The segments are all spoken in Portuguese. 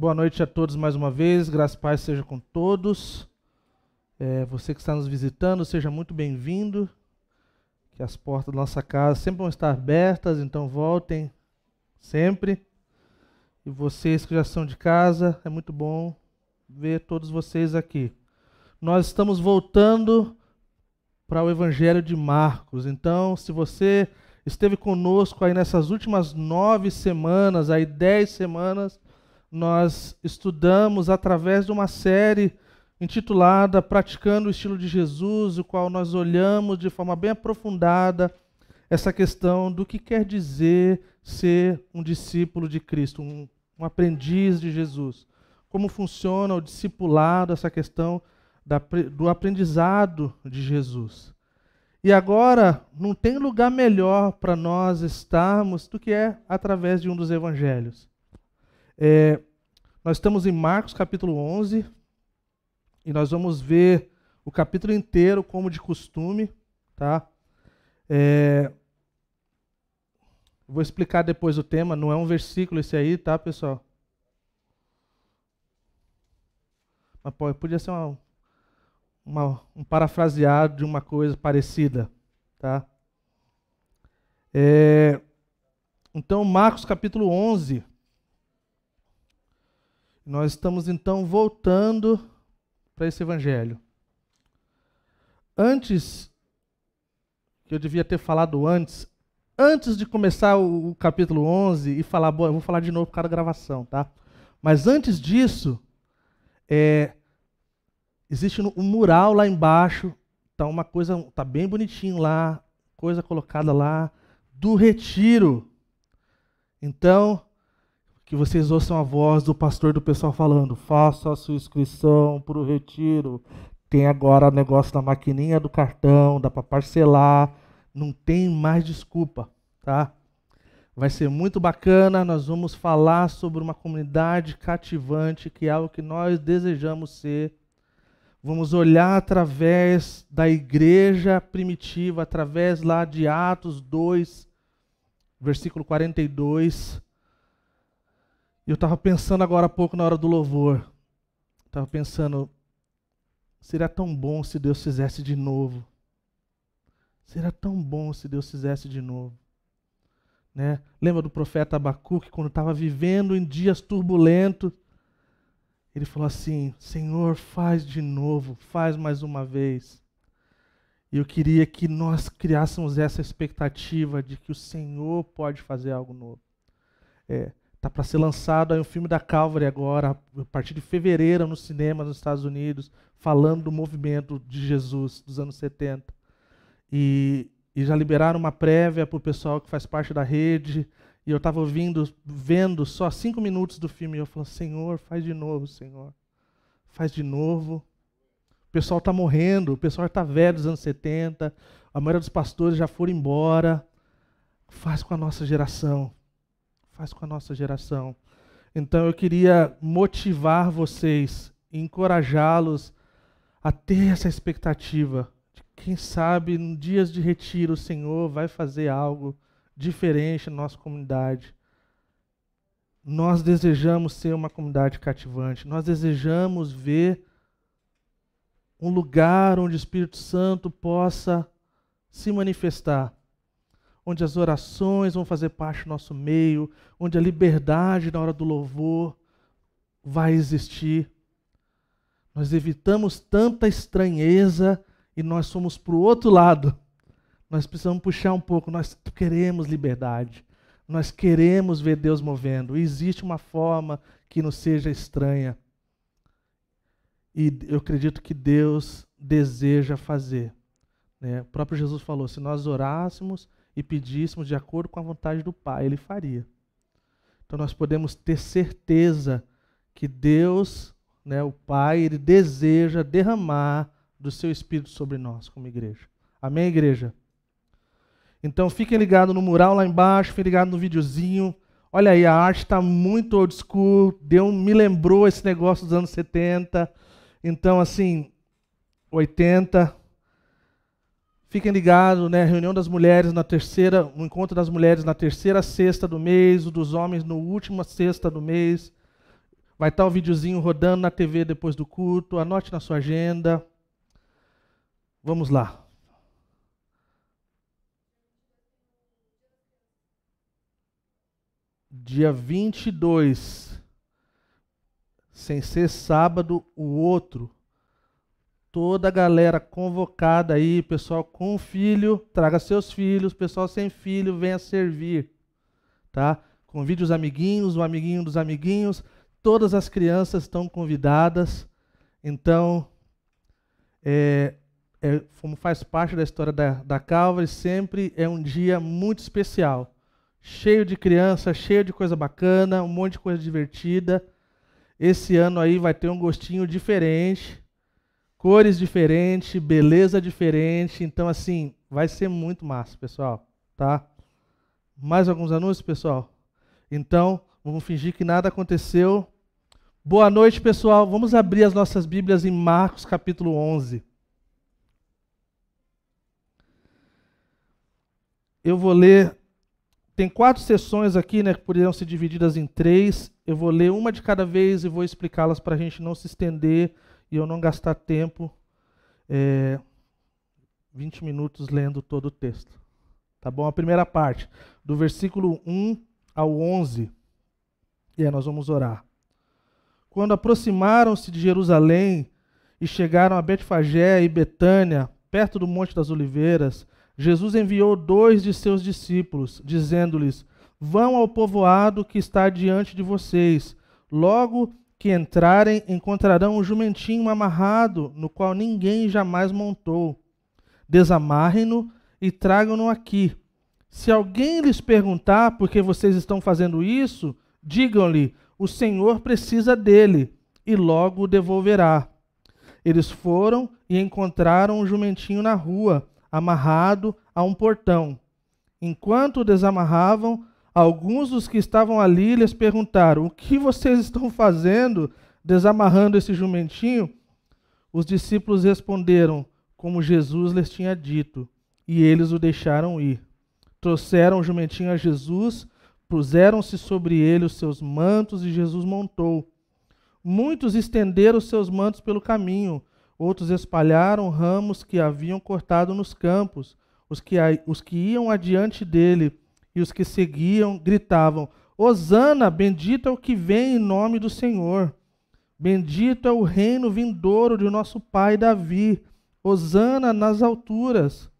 Boa noite a todos mais uma vez, graças e paz seja com todos. É, você que está nos visitando, seja muito bem-vindo. Que as portas da nossa casa sempre vão estar abertas, então voltem sempre. E vocês que já são de casa, é muito bom ver todos vocês aqui. Nós estamos voltando para o Evangelho de Marcos. Então, se você esteve conosco aí nessas últimas nove semanas, aí dez semanas, nós estudamos através de uma série intitulada Praticando o Estilo de Jesus, o qual nós olhamos de forma bem aprofundada essa questão do que quer dizer ser um discípulo de Cristo, um, um aprendiz de Jesus. Como funciona o discipulado, essa questão da, do aprendizado de Jesus. E agora, não tem lugar melhor para nós estarmos do que é através de um dos evangelhos. É, nós estamos em Marcos capítulo 11 e nós vamos ver o capítulo inteiro como de costume, tá? É, vou explicar depois o tema, não é um versículo esse aí, tá, pessoal? Mas pô, podia ser uma, uma, um parafraseado de uma coisa parecida, tá? É, então, Marcos capítulo 11, nós estamos então voltando para esse evangelho. Antes, que eu devia ter falado antes, antes de começar o, o capítulo 11 e falar, bom, eu vou falar de novo por causa da gravação, tá? Mas antes disso, é, existe um mural lá embaixo, tá uma coisa, tá bem bonitinho lá, coisa colocada lá do retiro. Então, que vocês ouçam a voz do pastor do pessoal falando: faça a sua inscrição para o retiro. Tem agora negócio da maquininha do cartão, dá para parcelar. Não tem mais desculpa, tá? Vai ser muito bacana. Nós vamos falar sobre uma comunidade cativante, que é algo que nós desejamos ser. Vamos olhar através da igreja primitiva, através lá de Atos 2, versículo 42 e eu estava pensando agora há pouco na hora do louvor. Estava pensando, seria tão bom se Deus fizesse de novo. Seria tão bom se Deus fizesse de novo. Né? Lembra do profeta Abacuque, quando estava vivendo em dias turbulentos? Ele falou assim: Senhor, faz de novo, faz mais uma vez. E eu queria que nós criássemos essa expectativa de que o Senhor pode fazer algo novo. É, Está para ser lançado aí um filme da Calvary agora, a partir de fevereiro, no cinema nos Estados Unidos, falando do movimento de Jesus dos anos 70. E, e já liberaram uma prévia para o pessoal que faz parte da rede. E eu estava ouvindo, vendo só cinco minutos do filme. E eu falei, Senhor, faz de novo, Senhor. Faz de novo. O pessoal está morrendo, o pessoal está velho dos anos 70. A maioria dos pastores já foram embora. Faz com a nossa geração faz com a nossa geração. Então eu queria motivar vocês, encorajá-los a ter essa expectativa de quem sabe em dias de retiro o Senhor vai fazer algo diferente na nossa comunidade. Nós desejamos ser uma comunidade cativante, nós desejamos ver um lugar onde o Espírito Santo possa se manifestar onde as orações vão fazer parte do nosso meio, onde a liberdade na hora do louvor vai existir. Nós evitamos tanta estranheza e nós somos para o outro lado. Nós precisamos puxar um pouco, nós queremos liberdade. Nós queremos ver Deus movendo. E existe uma forma que não seja estranha. E eu acredito que Deus deseja fazer. Né? O próprio Jesus falou: se nós orássemos e pedíssemos de acordo com a vontade do Pai, Ele faria. Então nós podemos ter certeza que Deus, né, o Pai, Ele deseja derramar do seu Espírito sobre nós como igreja. Amém, igreja? Então fiquem ligados no mural lá embaixo, fiquem ligados no videozinho. Olha aí, a arte está muito old school, deu, me lembrou esse negócio dos anos 70. Então, assim, 80, Fiquem ligados, né? Reunião das mulheres na terceira, o encontro das mulheres na terceira sexta do mês, o dos homens no última sexta do mês. Vai estar o videozinho rodando na TV depois do culto. Anote na sua agenda. Vamos lá. Dia 22. Sem ser sábado, o outro. Toda a galera convocada aí, pessoal com filho, traga seus filhos, pessoal sem filho, venha servir. Tá? Convide os amiguinhos, o amiguinho dos amiguinhos. Todas as crianças estão convidadas. Então, é, é, como faz parte da história da, da Calvary, sempre é um dia muito especial. Cheio de criança, cheio de coisa bacana, um monte de coisa divertida. Esse ano aí vai ter um gostinho diferente, cores diferentes, beleza diferente. Então, assim, vai ser muito massa, pessoal. Tá? Mais alguns anúncios, pessoal? Então, vamos fingir que nada aconteceu. Boa noite, pessoal. Vamos abrir as nossas Bíblias em Marcos capítulo 11. Eu vou ler. Tem quatro sessões aqui, né, que poderiam ser divididas em três. Eu vou ler uma de cada vez e vou explicá-las para a gente não se estender e eu não gastar tempo, é, 20 minutos lendo todo o texto. Tá bom? A primeira parte, do versículo 1 ao 11. E aí nós vamos orar. Quando aproximaram-se de Jerusalém e chegaram a Betfagé e Betânia, perto do Monte das Oliveiras, Jesus enviou dois de seus discípulos, dizendo-lhes: Vão ao povoado que está diante de vocês. Logo que entrarem, encontrarão um jumentinho amarrado, no qual ninguém jamais montou. Desamarrem-no e tragam-no aqui. Se alguém lhes perguntar por que vocês estão fazendo isso, digam-lhe: o Senhor precisa dele, e logo o devolverá. Eles foram e encontraram um jumentinho na rua amarrado a um portão. Enquanto o desamarravam, alguns dos que estavam ali lhes perguntaram: O que vocês estão fazendo desamarrando esse jumentinho? Os discípulos responderam, como Jesus lhes tinha dito, e eles o deixaram ir. Trouxeram o jumentinho a Jesus, puseram-se sobre ele os seus mantos e Jesus montou. Muitos estenderam seus mantos pelo caminho, Outros espalharam ramos que haviam cortado nos campos. Os que, os que iam adiante dele e os que seguiam gritavam: Hosana, bendito é o que vem em nome do Senhor. Bendito é o reino vindouro de nosso pai Davi. Hosana nas alturas.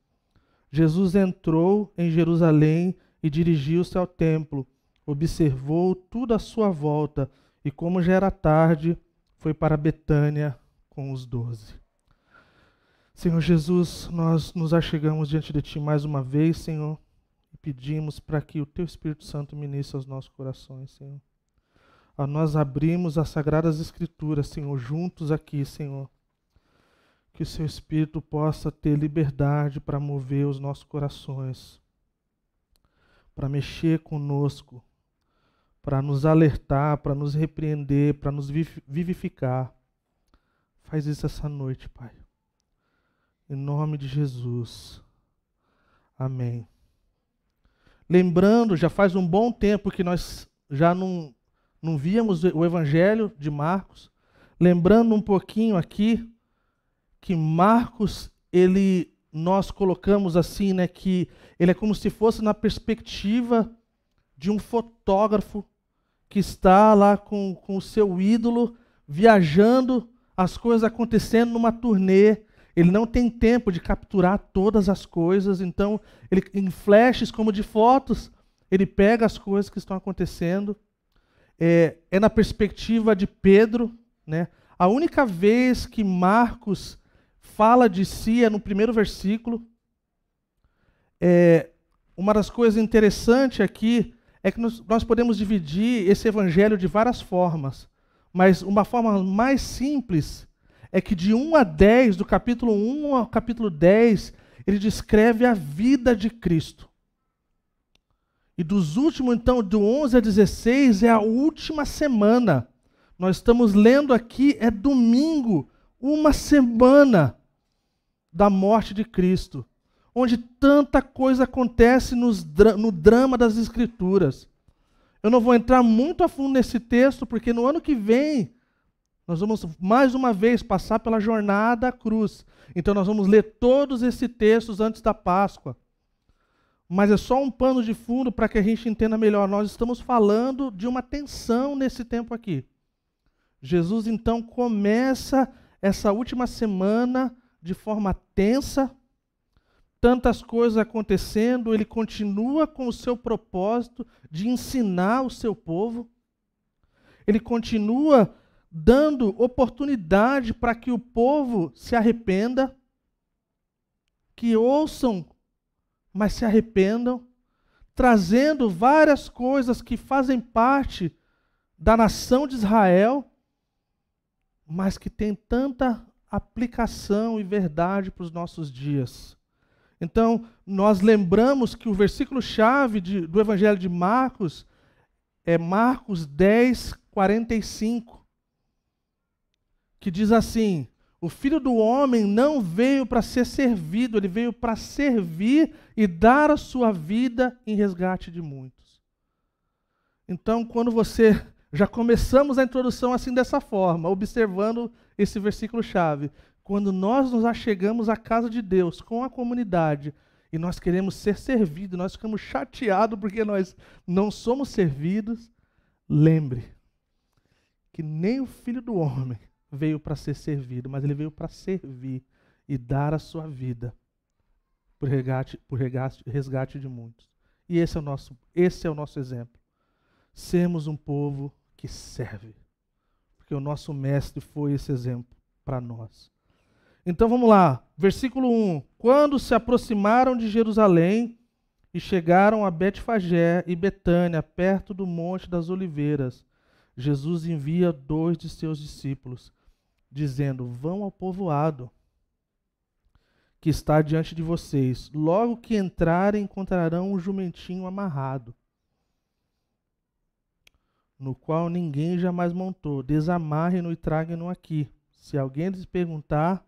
Jesus entrou em Jerusalém e dirigiu-se ao templo. Observou tudo à sua volta e, como já era tarde, foi para Betânia com os doze. Senhor Jesus, nós nos achegamos diante de Ti mais uma vez, Senhor, pedimos para que o Teu Espírito Santo ministre aos nossos corações, Senhor. Nós abrimos as Sagradas Escrituras, Senhor, juntos aqui, Senhor. Que o Seu Espírito possa ter liberdade para mover os nossos corações, para mexer conosco, para nos alertar, para nos repreender, para nos vivificar Faz isso essa noite, Pai. Em nome de Jesus. Amém. Lembrando, já faz um bom tempo que nós já não, não víamos o Evangelho de Marcos. Lembrando um pouquinho aqui que Marcos, ele nós colocamos assim, né, que ele é como se fosse na perspectiva de um fotógrafo que está lá com, com o seu ídolo viajando as coisas acontecendo numa turnê. Ele não tem tempo de capturar todas as coisas, então, ele, em flashes como de fotos, ele pega as coisas que estão acontecendo. É, é na perspectiva de Pedro. Né? A única vez que Marcos fala de si é no primeiro versículo. É, uma das coisas interessantes aqui é que nós, nós podemos dividir esse evangelho de várias formas. Mas uma forma mais simples é que de 1 a 10, do capítulo 1 ao capítulo 10, ele descreve a vida de Cristo. E dos últimos, então, do 11 a 16, é a última semana. Nós estamos lendo aqui, é domingo, uma semana da morte de Cristo, onde tanta coisa acontece nos, no drama das Escrituras. Eu não vou entrar muito a fundo nesse texto, porque no ano que vem nós vamos mais uma vez passar pela jornada à cruz. Então nós vamos ler todos esses textos antes da Páscoa. Mas é só um pano de fundo para que a gente entenda melhor. Nós estamos falando de uma tensão nesse tempo aqui. Jesus então começa essa última semana de forma tensa, tantas coisas acontecendo, ele continua com o seu propósito de ensinar o seu povo. Ele continua dando oportunidade para que o povo se arrependa, que ouçam, mas se arrependam, trazendo várias coisas que fazem parte da nação de Israel, mas que tem tanta aplicação e verdade para os nossos dias. Então, nós lembramos que o versículo-chave do Evangelho de Marcos é Marcos 10, 45, que diz assim: O filho do homem não veio para ser servido, ele veio para servir e dar a sua vida em resgate de muitos. Então, quando você. Já começamos a introdução assim dessa forma, observando esse versículo-chave. Quando nós nos achegamos à casa de Deus com a comunidade e nós queremos ser servidos, nós ficamos chateados porque nós não somos servidos, lembre que nem o filho do homem veio para ser servido, mas ele veio para servir e dar a sua vida por resgate, por resgate, de muitos. E esse é o nosso, esse é o nosso exemplo. Sermos um povo que serve. Porque o nosso mestre foi esse exemplo para nós. Então vamos lá, versículo 1. Quando se aproximaram de Jerusalém e chegaram a Betfagé e Betânia, perto do Monte das Oliveiras, Jesus envia dois de seus discípulos, dizendo: Vão ao povoado que está diante de vocês. Logo que entrarem, encontrarão um jumentinho amarrado, no qual ninguém jamais montou. Desamarrem-no e traguem-no aqui. Se alguém lhes perguntar,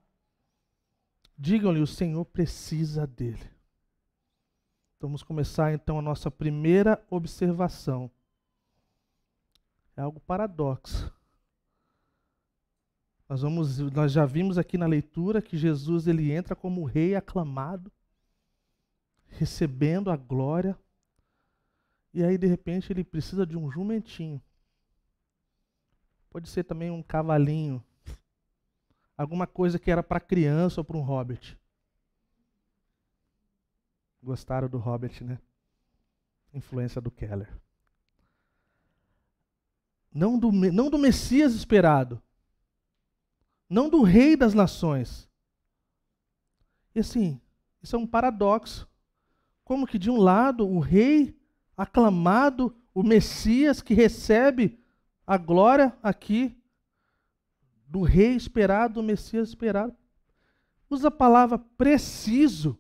Digam-lhe: o Senhor precisa dele. Vamos começar então a nossa primeira observação. É algo paradoxo. Nós, vamos, nós já vimos aqui na leitura que Jesus ele entra como rei aclamado, recebendo a glória, e aí de repente ele precisa de um jumentinho. Pode ser também um cavalinho alguma coisa que era para criança ou para um hobbit. Gostaram do hobbit, né? Influência do Keller. Não do, não do Messias esperado. Não do rei das nações. E assim, isso é um paradoxo. Como que de um lado o rei aclamado, o Messias que recebe a glória aqui, do rei esperado, do Messias esperado. Usa a palavra preciso.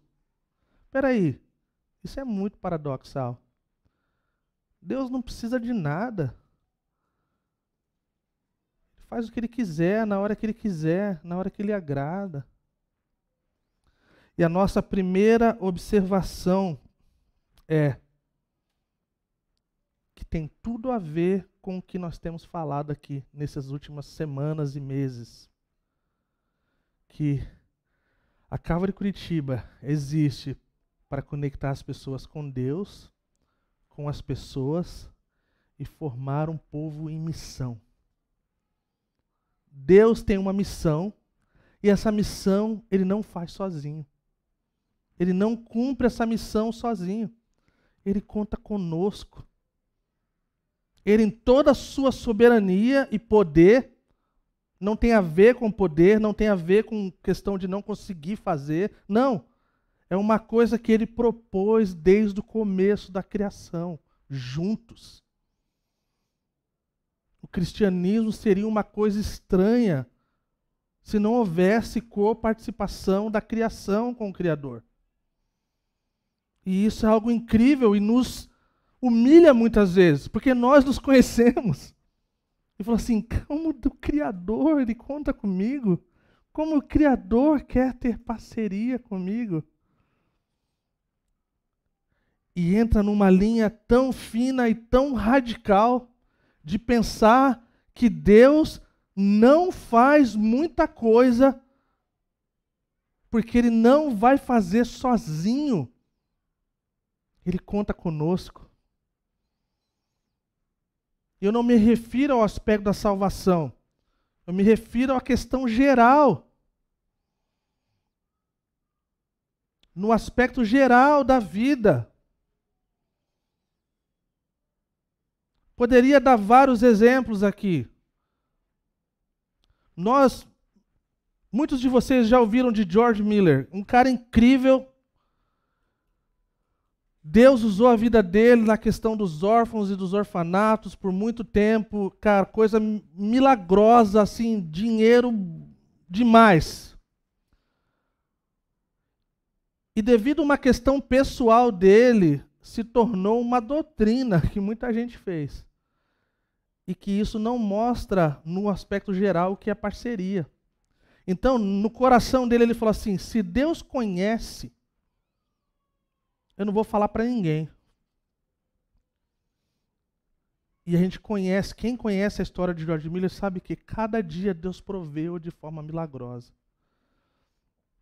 Espera aí, isso é muito paradoxal. Deus não precisa de nada. Faz o que ele quiser, na hora que ele quiser, na hora que ele agrada. E a nossa primeira observação é que tem tudo a ver com o que nós temos falado aqui nessas últimas semanas e meses. Que a Calvary Curitiba existe para conectar as pessoas com Deus, com as pessoas e formar um povo em missão. Deus tem uma missão e essa missão ele não faz sozinho. Ele não cumpre essa missão sozinho. Ele conta conosco. Ele, em toda a sua soberania e poder, não tem a ver com poder, não tem a ver com questão de não conseguir fazer. Não. É uma coisa que ele propôs desde o começo da criação, juntos. Cristianismo seria uma coisa estranha se não houvesse coparticipação da criação com o Criador. E isso é algo incrível e nos humilha muitas vezes, porque nós nos conhecemos. E falou assim: como o Criador ele conta comigo? Como o Criador quer ter parceria comigo? e entra numa linha tão fina e tão radical de pensar que Deus não faz muita coisa porque Ele não vai fazer sozinho. Ele conta conosco. Eu não me refiro ao aspecto da salvação, eu me refiro à questão geral. No aspecto geral da vida. Poderia dar vários exemplos aqui. Nós, muitos de vocês já ouviram de George Miller, um cara incrível. Deus usou a vida dele na questão dos órfãos e dos orfanatos por muito tempo, cara, coisa milagrosa, assim, dinheiro demais. E devido a uma questão pessoal dele, se tornou uma doutrina que muita gente fez e que isso não mostra no aspecto geral o que é parceria. Então, no coração dele, ele falou assim: se Deus conhece, eu não vou falar para ninguém. E a gente conhece, quem conhece a história de George Miller sabe que cada dia Deus proveu de forma milagrosa.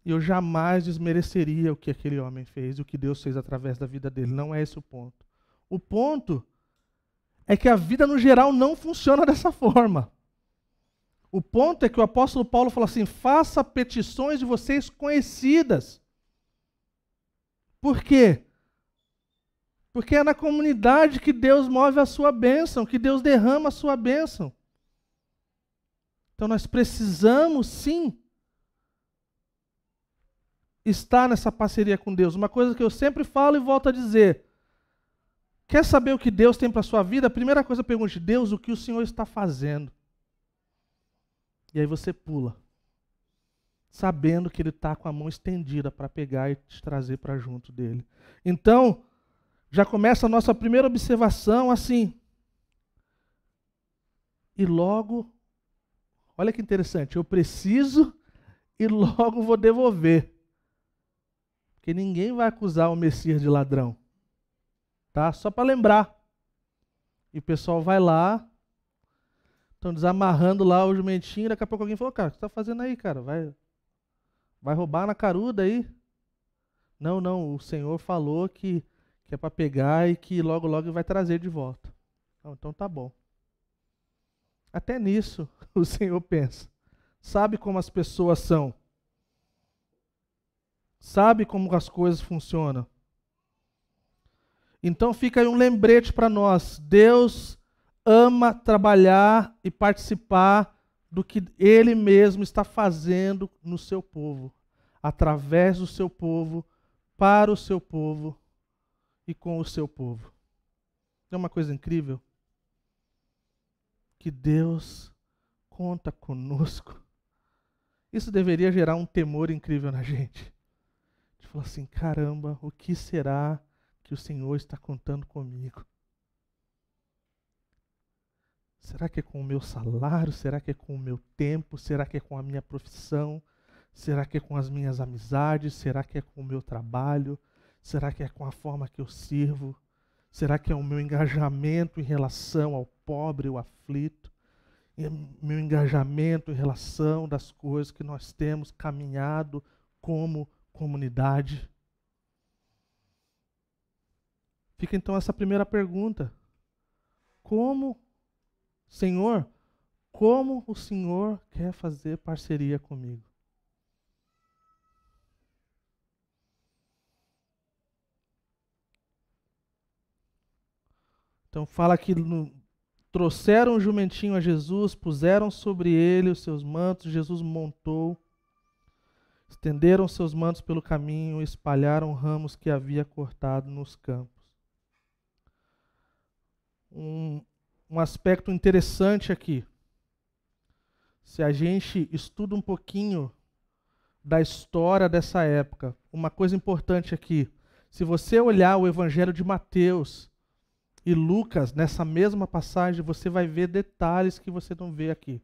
E eu jamais desmereceria o que aquele homem fez, o que Deus fez através da vida dele. Não é esse o ponto. O ponto é que a vida no geral não funciona dessa forma. O ponto é que o apóstolo Paulo fala assim: faça petições de vocês conhecidas. Por quê? Porque é na comunidade que Deus move a sua bênção, que Deus derrama a sua bênção. Então nós precisamos sim estar nessa parceria com Deus. Uma coisa que eu sempre falo e volto a dizer: Quer saber o que Deus tem para a sua vida? A primeira coisa, pergunte: Deus, o que o Senhor está fazendo? E aí você pula, sabendo que Ele está com a mão estendida para pegar e te trazer para junto dele. Então, já começa a nossa primeira observação assim. E logo, olha que interessante, eu preciso e logo vou devolver. Porque ninguém vai acusar o Messias de ladrão tá? Só para lembrar. E o pessoal vai lá, estão desamarrando lá o jumentinho, daqui a pouco alguém falou, cara, o que você está fazendo aí, cara? Vai, vai roubar na caruda aí? Não, não, o Senhor falou que, que é para pegar e que logo, logo vai trazer de volta. Então tá bom. Até nisso o Senhor pensa. Sabe como as pessoas são. Sabe como as coisas funcionam. Então fica aí um lembrete para nós. Deus ama trabalhar e participar do que Ele mesmo está fazendo no seu povo, através do seu povo, para o seu povo e com o seu povo. É uma coisa incrível que Deus conta conosco. Isso deveria gerar um temor incrível na gente. De falar assim: caramba, o que será que o Senhor está contando comigo? Será que é com o meu salário? Será que é com o meu tempo? Será que é com a minha profissão? Será que é com as minhas amizades? Será que é com o meu trabalho? Será que é com a forma que eu sirvo? Será que é o meu engajamento em relação ao pobre, o aflito? Meu engajamento em relação das coisas que nós temos caminhado como comunidade? Fica então essa primeira pergunta: Como, Senhor, como o Senhor quer fazer parceria comigo? Então fala que no, trouxeram o jumentinho a Jesus, puseram sobre ele os seus mantos, Jesus montou, estenderam seus mantos pelo caminho, espalharam ramos que havia cortado nos campos um, um aspecto interessante aqui. Se a gente estuda um pouquinho da história dessa época, uma coisa importante aqui. Se você olhar o Evangelho de Mateus e Lucas, nessa mesma passagem, você vai ver detalhes que você não vê aqui.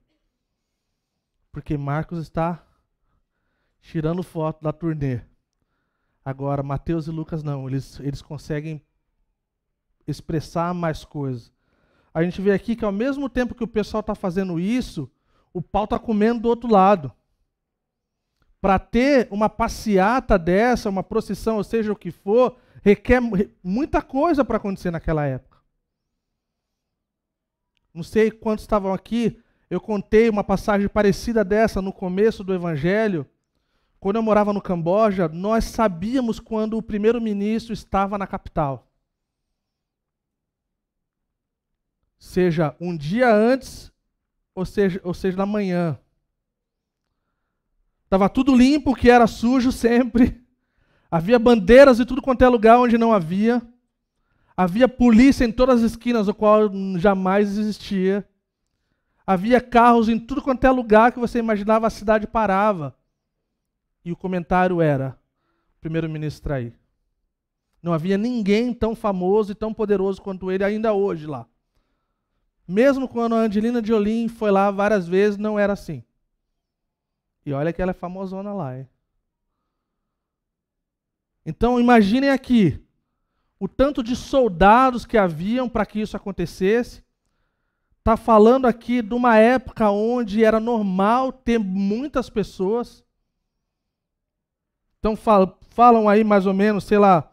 Porque Marcos está tirando foto da turnê. Agora, Mateus e Lucas não, eles, eles conseguem expressar mais coisas. A gente vê aqui que ao mesmo tempo que o pessoal está fazendo isso, o pau está comendo do outro lado. Para ter uma passeata dessa, uma procissão, ou seja o que for, requer muita coisa para acontecer naquela época. Não sei quantos estavam aqui, eu contei uma passagem parecida dessa no começo do Evangelho. Quando eu morava no Camboja, nós sabíamos quando o primeiro-ministro estava na capital. Seja um dia antes, ou seja, ou seja na manhã. Estava tudo limpo, o que era sujo sempre. Havia bandeiras em tudo quanto é lugar onde não havia. Havia polícia em todas as esquinas, o qual jamais existia. Havia carros em tudo quanto é lugar que você imaginava, a cidade parava. E o comentário era: primeiro-ministro aí. Não havia ninguém tão famoso e tão poderoso quanto ele ainda hoje lá. Mesmo quando a Angelina Jolie foi lá várias vezes, não era assim. E olha que ela é famosona lá, hein? Então imaginem aqui o tanto de soldados que haviam para que isso acontecesse. Está falando aqui de uma época onde era normal ter muitas pessoas. Então falam aí mais ou menos, sei lá,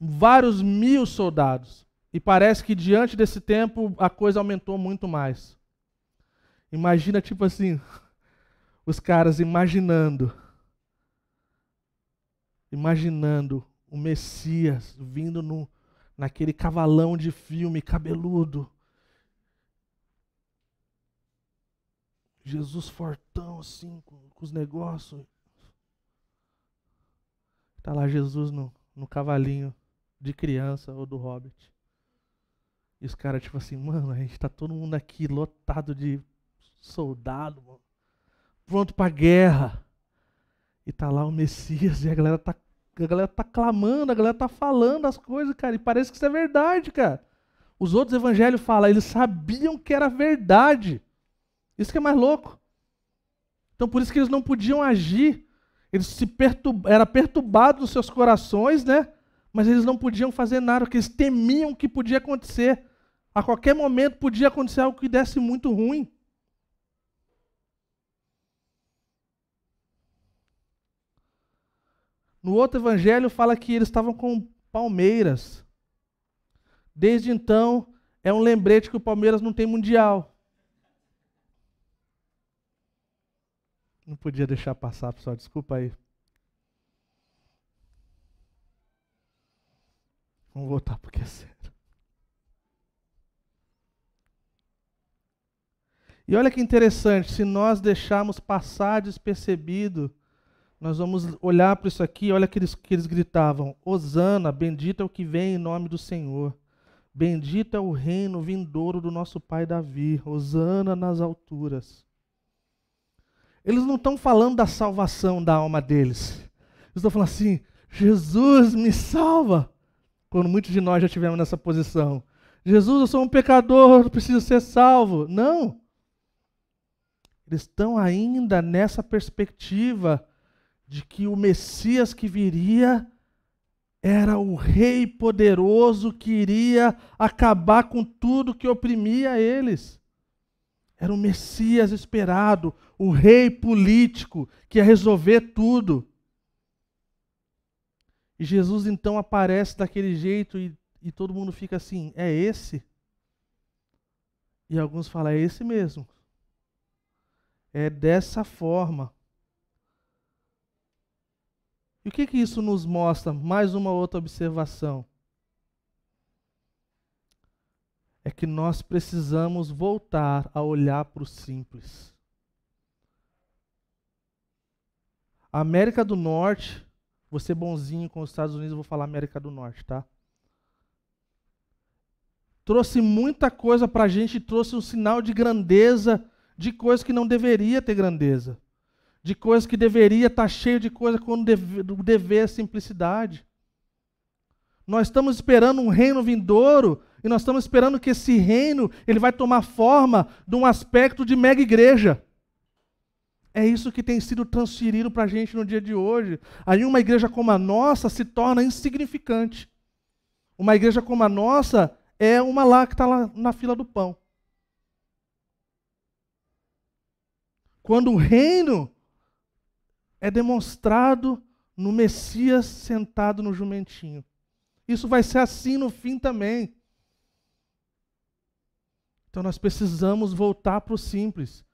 vários mil soldados. E parece que diante desse tempo a coisa aumentou muito mais. Imagina, tipo assim, os caras imaginando, imaginando o Messias vindo no, naquele cavalão de filme cabeludo. Jesus fortão, assim, com, com os negócios. Está lá Jesus no, no cavalinho de criança ou do hobbit. E os caras, tipo assim, mano, a gente tá todo mundo aqui lotado de soldado, mano, pronto pra guerra. E tá lá o Messias e a galera tá, a galera tá clamando, a galera tá falando as coisas, cara, e parece que isso é verdade, cara. Os outros evangelhos falam, eles sabiam que era verdade. Isso que é mais louco. Então por isso que eles não podiam agir. Eles se perturb... era perturbado nos seus corações, né? Mas eles não podiam fazer nada, porque eles temiam que podia acontecer. A qualquer momento podia acontecer algo que desse muito ruim. No outro evangelho fala que eles estavam com Palmeiras. Desde então, é um lembrete que o Palmeiras não tem mundial. Não podia deixar passar, pessoal, desculpa aí. Vamos voltar porque é sério. E olha que interessante, se nós deixarmos passar despercebido, nós vamos olhar para isso aqui, olha que eles, que eles gritavam: Hosana, bendito é o que vem em nome do Senhor. Bendito é o reino vindouro do nosso pai Davi. Hosana nas alturas. Eles não estão falando da salvação da alma deles. Eles estão falando assim: Jesus me salva quando muitos de nós já tivemos nessa posição. Jesus, eu sou um pecador, preciso ser salvo. Não. Eles estão ainda nessa perspectiva de que o Messias que viria era o rei poderoso que iria acabar com tudo que oprimia eles. Era o Messias esperado, o rei político que ia resolver tudo. E Jesus então aparece daquele jeito e, e todo mundo fica assim: é esse? E alguns falam: é esse mesmo. É dessa forma. E o que, que isso nos mostra? Mais uma outra observação. É que nós precisamos voltar a olhar para o simples. A América do Norte ser bonzinho com os Estados Unidos, vou falar América do Norte, tá? Trouxe muita coisa para a gente, trouxe um sinal de grandeza, de coisas que não deveria ter grandeza, de coisas que deveria estar tá cheio de coisa quando deve, dever é simplicidade. Nós estamos esperando um reino vindouro e nós estamos esperando que esse reino ele vai tomar forma de um aspecto de mega igreja. É isso que tem sido transferido para a gente no dia de hoje. Aí uma igreja como a nossa se torna insignificante. Uma igreja como a nossa é uma lá que está lá na fila do pão. Quando o reino é demonstrado no Messias sentado no jumentinho. Isso vai ser assim no fim também. Então nós precisamos voltar para o simples.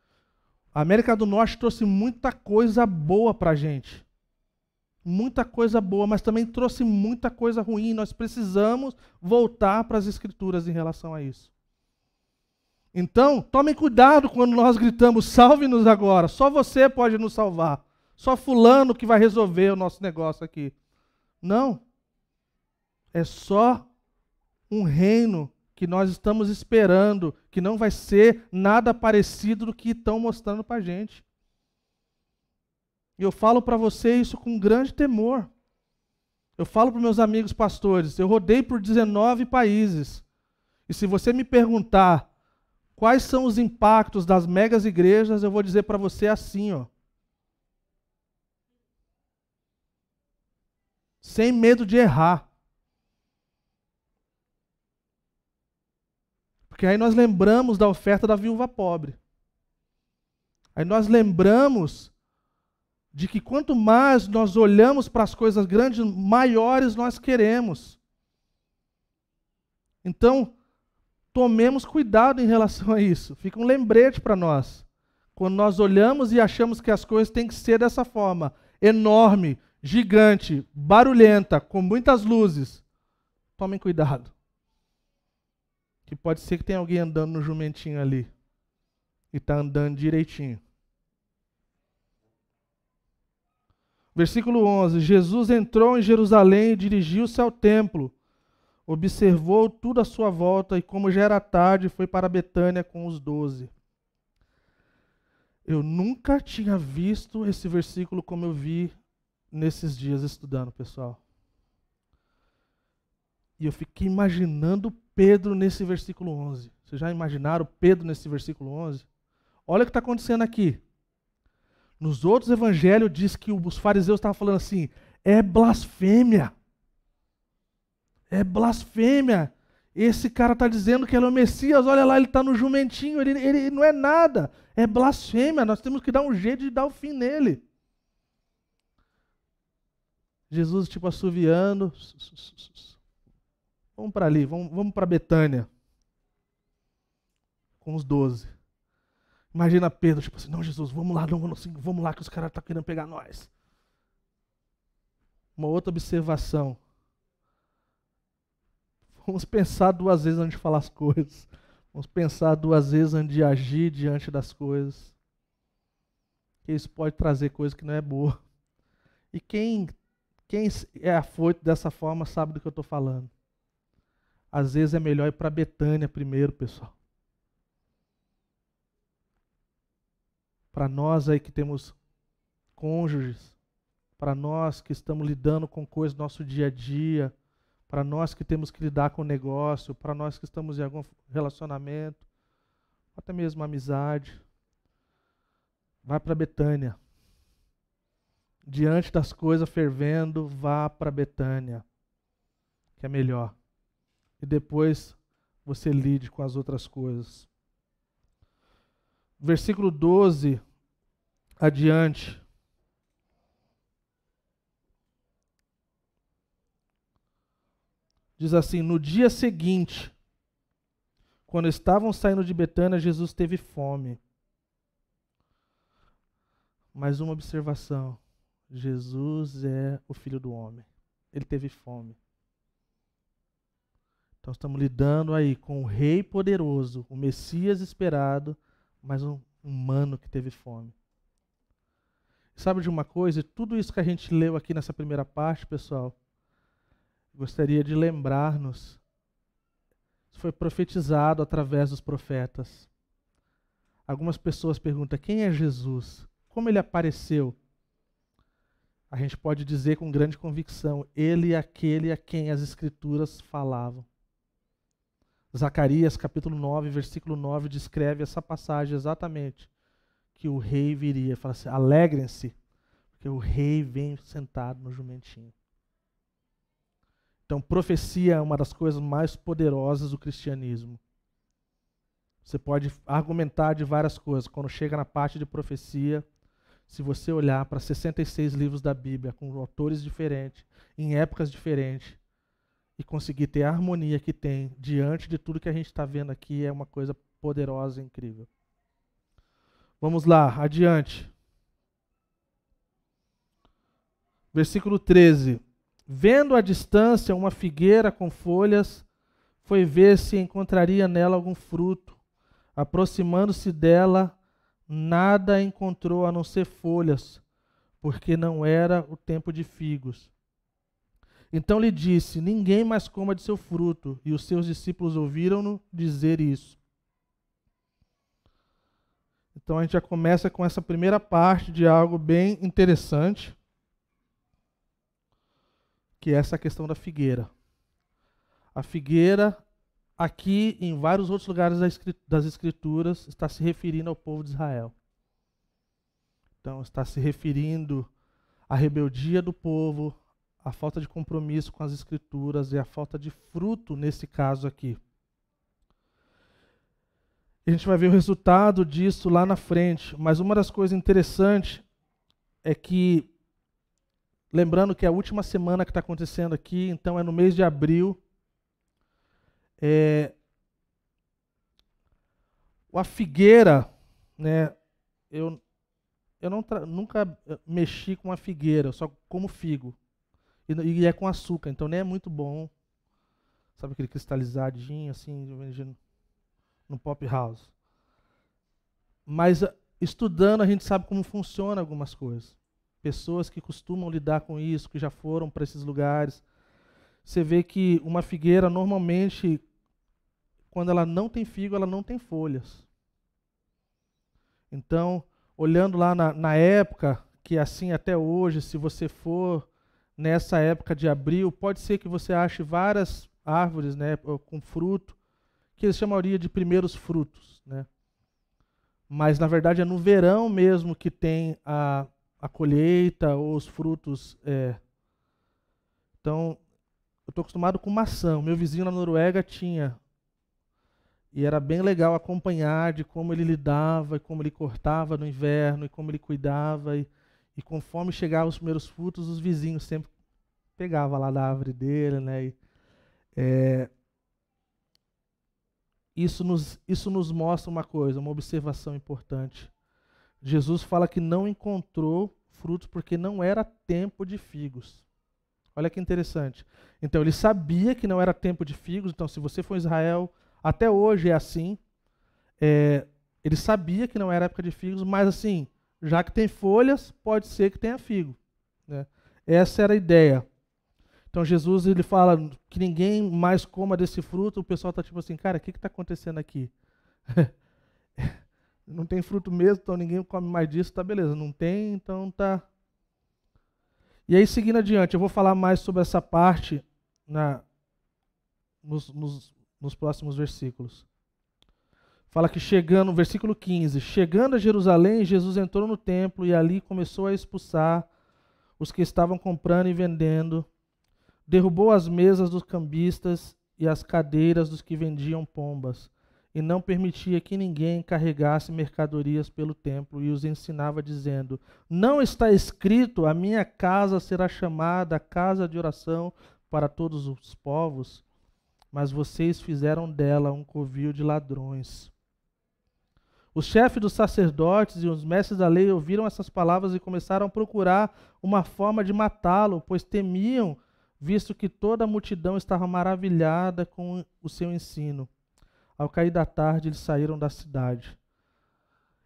A América do Norte trouxe muita coisa boa para a gente. Muita coisa boa, mas também trouxe muita coisa ruim. Nós precisamos voltar para as Escrituras em relação a isso. Então, tomem cuidado quando nós gritamos: salve-nos agora. Só você pode nos salvar. Só Fulano que vai resolver o nosso negócio aqui. Não. É só um reino que nós estamos esperando, que não vai ser nada parecido do que estão mostrando para a gente. E eu falo para você isso com grande temor. Eu falo para meus amigos pastores, eu rodei por 19 países. E se você me perguntar quais são os impactos das megas igrejas, eu vou dizer para você assim, ó. Sem medo de errar. Porque aí nós lembramos da oferta da viúva pobre. Aí nós lembramos de que quanto mais nós olhamos para as coisas grandes, maiores nós queremos. Então, tomemos cuidado em relação a isso. Fica um lembrete para nós. Quando nós olhamos e achamos que as coisas têm que ser dessa forma, enorme, gigante, barulhenta, com muitas luzes, tomem cuidado que pode ser que tenha alguém andando no jumentinho ali e está andando direitinho. Versículo 11: Jesus entrou em Jerusalém e dirigiu-se ao templo. Observou tudo à sua volta e, como já era tarde, foi para Betânia com os doze. Eu nunca tinha visto esse versículo como eu vi nesses dias estudando, pessoal. E eu fiquei imaginando Pedro nesse versículo 11. Vocês já imaginaram Pedro nesse versículo 11? Olha o que está acontecendo aqui. Nos outros evangelhos diz que os fariseus estavam falando assim: é blasfêmia. É blasfêmia. Esse cara está dizendo que ele é o Messias, olha lá, ele está no jumentinho, ele, ele não é nada. É blasfêmia, nós temos que dar um jeito de dar o fim nele. Jesus, tipo, assoviando. Vamos para ali, vamos, vamos para Betânia. Com os doze. Imagina Pedro, tipo assim, não, Jesus, vamos lá, não, vamos lá que os caras estão tá querendo pegar nós. Uma outra observação. Vamos pensar duas vezes antes de falar as coisas. Vamos pensar duas vezes antes de agir diante das coisas. Que isso pode trazer coisa que não é boa. E quem, quem é afoito dessa forma sabe do que eu estou falando. Às vezes é melhor ir para Betânia primeiro, pessoal. Para nós aí que temos cônjuges, para nós que estamos lidando com coisas do nosso dia a dia, para nós que temos que lidar com o negócio, para nós que estamos em algum relacionamento, até mesmo amizade, vai para Betânia. Diante das coisas fervendo, vá para Betânia, que é melhor e depois você lide com as outras coisas. Versículo 12 adiante. Diz assim: No dia seguinte, quando estavam saindo de Betânia, Jesus teve fome. Mais uma observação: Jesus é o filho do homem. Ele teve fome. Então estamos lidando aí com o rei poderoso, o Messias esperado, mas um humano que teve fome. Sabe de uma coisa? Tudo isso que a gente leu aqui nessa primeira parte, pessoal, gostaria de lembrar-nos. Foi profetizado através dos profetas. Algumas pessoas perguntam: quem é Jesus? Como ele apareceu? A gente pode dizer com grande convicção: ele é aquele a quem as Escrituras falavam. Zacarias capítulo 9, versículo 9 descreve essa passagem exatamente. Que o rei viria. Fala assim: alegrem-se, porque o rei vem sentado no jumentinho. Então, profecia é uma das coisas mais poderosas do cristianismo. Você pode argumentar de várias coisas. Quando chega na parte de profecia, se você olhar para 66 livros da Bíblia, com autores diferentes, em épocas diferentes, e conseguir ter a harmonia que tem diante de tudo que a gente está vendo aqui, é uma coisa poderosa e incrível. Vamos lá, adiante. Versículo 13. Vendo à distância uma figueira com folhas, foi ver se encontraria nela algum fruto. Aproximando-se dela, nada encontrou a não ser folhas, porque não era o tempo de figos. Então lhe disse: Ninguém mais coma de seu fruto. E os seus discípulos ouviram-no dizer isso. Então a gente já começa com essa primeira parte de algo bem interessante, que é essa questão da figueira. A figueira, aqui em vários outros lugares das Escrituras, está se referindo ao povo de Israel. Então está se referindo à rebeldia do povo, à falta de compromisso com as Escrituras e à falta de fruto nesse caso aqui. A gente vai ver o resultado disso lá na frente. Mas uma das coisas interessantes é que, lembrando que é a última semana que está acontecendo aqui, então é no mês de abril. É, a figueira, né? Eu, eu não nunca mexi com a figueira, só como figo. E, e, é com açúcar, então nem é muito bom. Sabe aquele cristalizadinho assim, no pop house. Mas ah, estudando a gente sabe como funciona algumas coisas. Pessoas que costumam lidar com isso, que já foram para esses lugares. Você vê que uma figueira normalmente quando ela não tem figo, ela não tem folhas. Então, olhando lá na, na época, que assim até hoje, se você for nessa época de abril, pode ser que você ache várias árvores né, com fruto, que eles chamariam de primeiros frutos. Né? Mas, na verdade, é no verão mesmo que tem a, a colheita ou os frutos. É. Então, eu estou acostumado com maçã. O meu vizinho na Noruega tinha. E era bem legal acompanhar de como ele lidava, e como ele cortava no inverno, e como ele cuidava. E, e conforme chegavam os primeiros frutos, os vizinhos sempre pegavam lá da árvore dele. Né? E, é, isso nos, isso nos mostra uma coisa, uma observação importante. Jesus fala que não encontrou frutos porque não era tempo de figos. Olha que interessante. Então ele sabia que não era tempo de figos. Então, se você for Israel, até hoje é assim. É, ele sabia que não era época de figos, mas assim, já que tem folhas, pode ser que tenha figo. Né? Essa era a ideia. Então Jesus ele fala que ninguém mais coma desse fruto. O pessoal está tipo assim, cara, o que está acontecendo aqui? não tem fruto mesmo, então ninguém come mais disso, tá beleza. Não tem, então tá. E aí seguindo adiante, eu vou falar mais sobre essa parte na nos, nos, nos próximos versículos. Fala que chegando, versículo 15: Chegando a Jerusalém, Jesus entrou no templo e ali começou a expulsar os que estavam comprando e vendendo derrubou as mesas dos cambistas e as cadeiras dos que vendiam pombas, e não permitia que ninguém carregasse mercadorias pelo templo, e os ensinava, dizendo: Não está escrito, a minha casa será chamada casa de oração para todos os povos, mas vocês fizeram dela um covil de ladrões. Os chefes dos sacerdotes e os mestres da lei ouviram essas palavras e começaram a procurar uma forma de matá-lo, pois temiam visto que toda a multidão estava maravilhada com o seu ensino. Ao cair da tarde, eles saíram da cidade.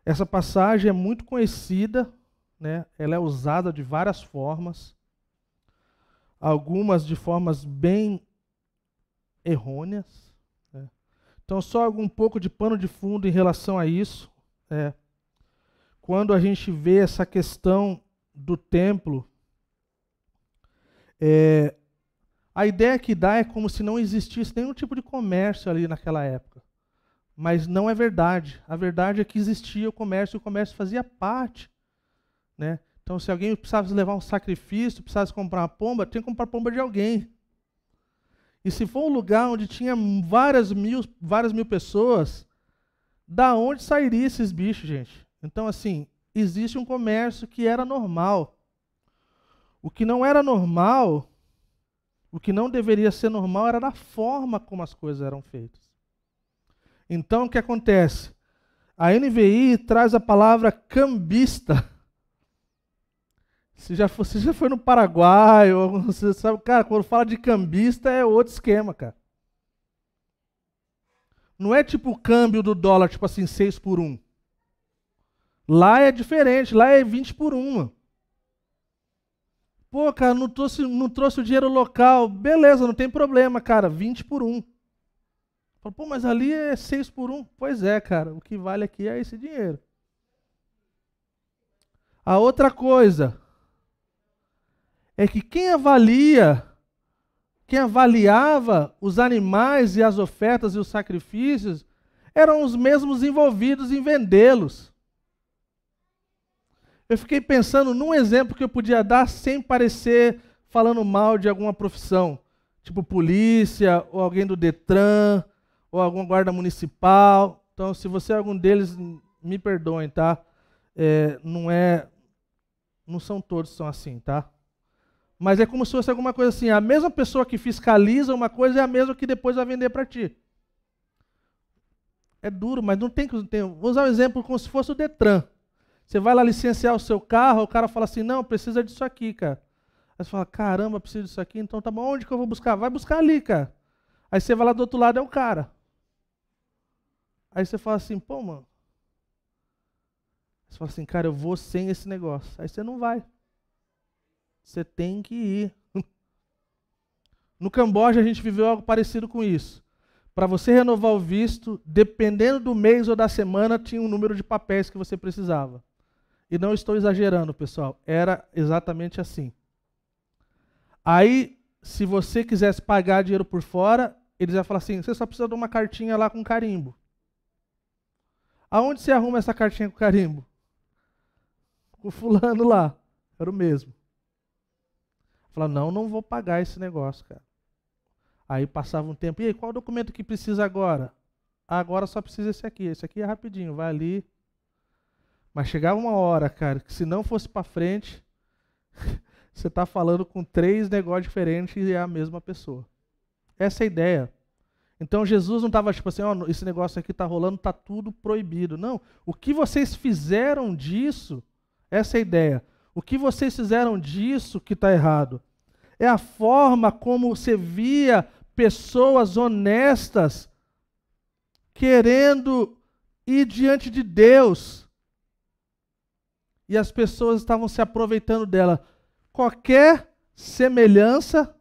Essa passagem é muito conhecida, né? ela é usada de várias formas, algumas de formas bem errôneas. Né? Então, só algum pouco de pano de fundo em relação a isso. É, quando a gente vê essa questão do templo, é, a ideia que dá é como se não existisse nenhum tipo de comércio ali naquela época. Mas não é verdade. A verdade é que existia o comércio e o comércio fazia parte. Né? Então, se alguém precisasse levar um sacrifício, precisasse comprar uma pomba, tinha que comprar pomba de alguém. E se for um lugar onde tinha várias mil, várias mil pessoas, da onde sairia esses bichos, gente? Então, assim, existe um comércio que era normal. O que não era normal, o que não deveria ser normal, era da forma como as coisas eram feitas. Então, o que acontece? A NVI traz a palavra cambista. Se já, for, já foi no Paraguai, ou você sabe, cara, quando fala de cambista é outro esquema, cara. Não é tipo o câmbio do dólar, tipo assim, 6 por 1. Lá é diferente, lá é 20 por 1. Pô, cara, não trouxe, não trouxe o dinheiro local. Beleza, não tem problema, cara, 20 por 1. Pô, mas ali é 6 por 1. Pois é, cara, o que vale aqui é esse dinheiro. A outra coisa é que quem avalia, quem avaliava os animais e as ofertas e os sacrifícios eram os mesmos envolvidos em vendê-los. Eu fiquei pensando num exemplo que eu podia dar sem parecer falando mal de alguma profissão, tipo polícia, ou alguém do Detran, ou alguma guarda municipal. Então, se você é algum deles, me perdoem, tá? É, não é, não são todos são assim, tá? Mas é como se fosse alguma coisa assim, a mesma pessoa que fiscaliza uma coisa é a mesma que depois vai vender para ti. É duro, mas não tem que. Vou usar um exemplo como se fosse o Detran. Você vai lá licenciar o seu carro, o cara fala assim: não, precisa disso aqui, cara. Aí você fala: caramba, preciso disso aqui, então tá bom, onde que eu vou buscar? Vai buscar ali, cara. Aí você vai lá do outro lado, é o cara. Aí você fala assim, pô, mano. Você fala assim, cara, eu vou sem esse negócio. Aí você não vai. Você tem que ir. No Camboja a gente viveu algo parecido com isso. Para você renovar o visto, dependendo do mês ou da semana, tinha um número de papéis que você precisava. E não estou exagerando, pessoal. Era exatamente assim. Aí, se você quisesse pagar dinheiro por fora, eles iam falar assim: você só precisa de uma cartinha lá com carimbo. Aonde você arruma essa cartinha com carimbo? O fulano lá. Era o mesmo. Falava, não, não vou pagar esse negócio, cara. Aí passava um tempo, e aí, qual documento que precisa agora? Ah, agora só precisa esse aqui. Esse aqui é rapidinho, vai ali. Mas chegava uma hora, cara, que se não fosse para frente, você está falando com três negócios diferentes e é a mesma pessoa. Essa é a ideia. Então Jesus não estava tipo assim, ó, oh, esse negócio aqui está rolando, está tudo proibido. Não. O que vocês fizeram disso, essa é a ideia. O que vocês fizeram disso que está errado. É a forma como você via pessoas honestas querendo ir diante de Deus. E as pessoas estavam se aproveitando dela. Qualquer semelhança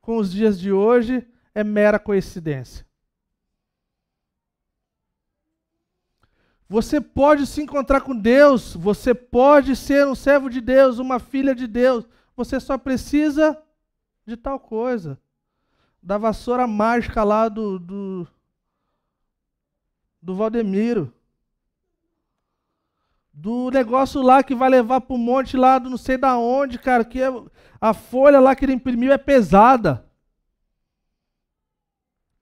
com os dias de hoje é mera coincidência. Você pode se encontrar com Deus, você pode ser um servo de Deus, uma filha de Deus. Você só precisa de tal coisa. Da vassoura mágica lá do, do, do Valdemiro. Do negócio lá que vai levar para o monte lá do não sei da onde, cara, que é, a folha lá que ele imprimiu é pesada.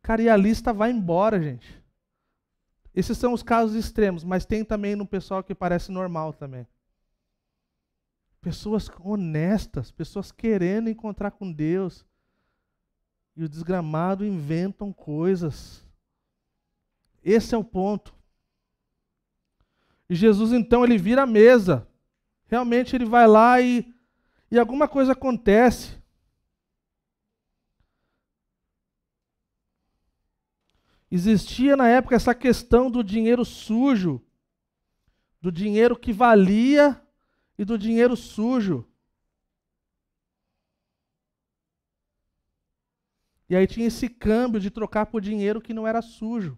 Cara, e a lista vai embora, gente. Esses são os casos extremos, mas tem também no pessoal que parece normal também. Pessoas honestas, pessoas querendo encontrar com Deus. E o desgramado inventam coisas. Esse é o ponto. E Jesus então ele vira a mesa. Realmente ele vai lá e, e alguma coisa acontece. Existia na época essa questão do dinheiro sujo, do dinheiro que valia e do dinheiro sujo. E aí tinha esse câmbio de trocar por dinheiro que não era sujo.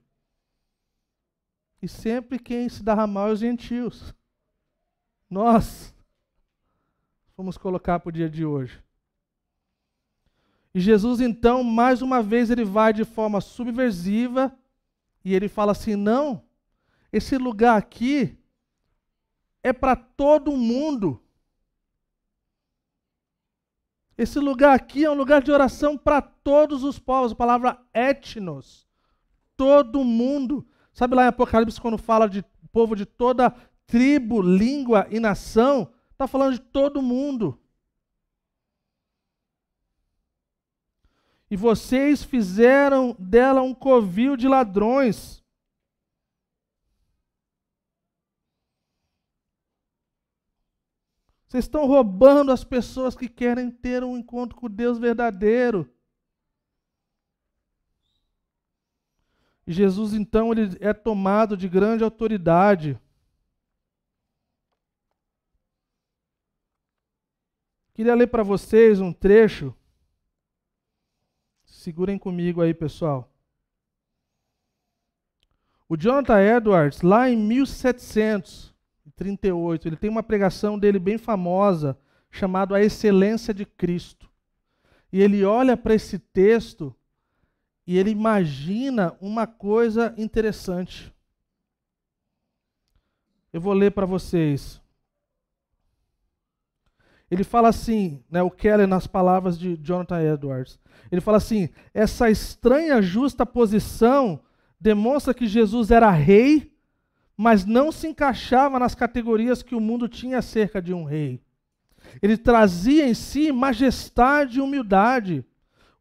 E sempre quem se dava mal é os gentios. Nós vamos colocar para o dia de hoje. E Jesus, então, mais uma vez, ele vai de forma subversiva e ele fala assim: não, esse lugar aqui é para todo mundo. Esse lugar aqui é um lugar de oração para todos os povos. A palavra etnos. Todo mundo. Sabe lá em Apocalipse, quando fala de povo de toda tribo, língua e nação? Está falando de todo mundo. E vocês fizeram dela um covil de ladrões. Vocês estão roubando as pessoas que querem ter um encontro com Deus verdadeiro. Jesus, então, ele é tomado de grande autoridade. Queria ler para vocês um trecho. Segurem comigo aí, pessoal. O Jonathan Edwards, lá em 1700, 38. Ele tem uma pregação dele bem famosa, chamada A Excelência de Cristo. E ele olha para esse texto e ele imagina uma coisa interessante. Eu vou ler para vocês. Ele fala assim, né, o Keller nas palavras de Jonathan Edwards. Ele fala assim: essa estranha justa posição demonstra que Jesus era rei mas não se encaixava nas categorias que o mundo tinha acerca de um rei. Ele trazia em si majestade e humildade.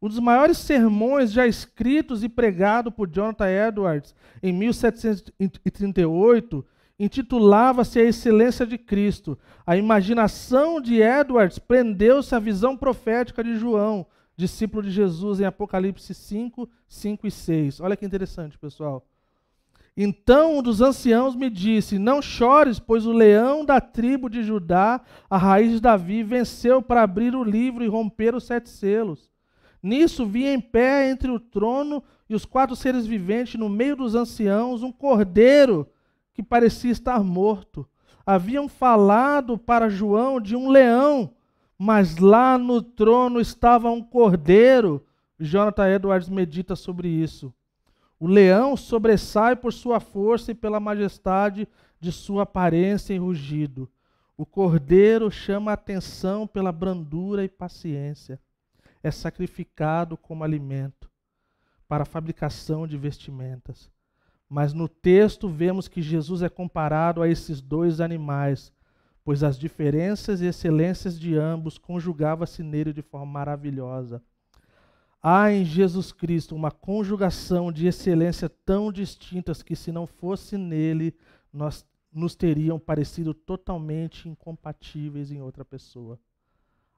Um dos maiores sermões já escritos e pregado por Jonathan Edwards em 1738 intitulava-se A Excelência de Cristo. A imaginação de Edwards prendeu-se à visão profética de João, discípulo de Jesus, em Apocalipse 5, 5 e 6. Olha que interessante, pessoal. Então um dos anciãos me disse: Não chores, pois o leão da tribo de Judá, a raiz de Davi, venceu para abrir o livro e romper os sete selos. Nisso vi em pé entre o trono e os quatro seres viventes, no meio dos anciãos, um cordeiro que parecia estar morto. Haviam falado para João de um leão, mas lá no trono estava um cordeiro. Jonathan Edwards medita sobre isso. O leão sobressai por sua força e pela majestade de sua aparência e rugido. O cordeiro chama a atenção pela brandura e paciência. É sacrificado como alimento para a fabricação de vestimentas. Mas no texto vemos que Jesus é comparado a esses dois animais, pois as diferenças e excelências de ambos conjugavam-se nele de forma maravilhosa. Há em Jesus Cristo uma conjugação de excelência tão distintas que, se não fosse nele, nós nos teriam parecido totalmente incompatíveis em outra pessoa.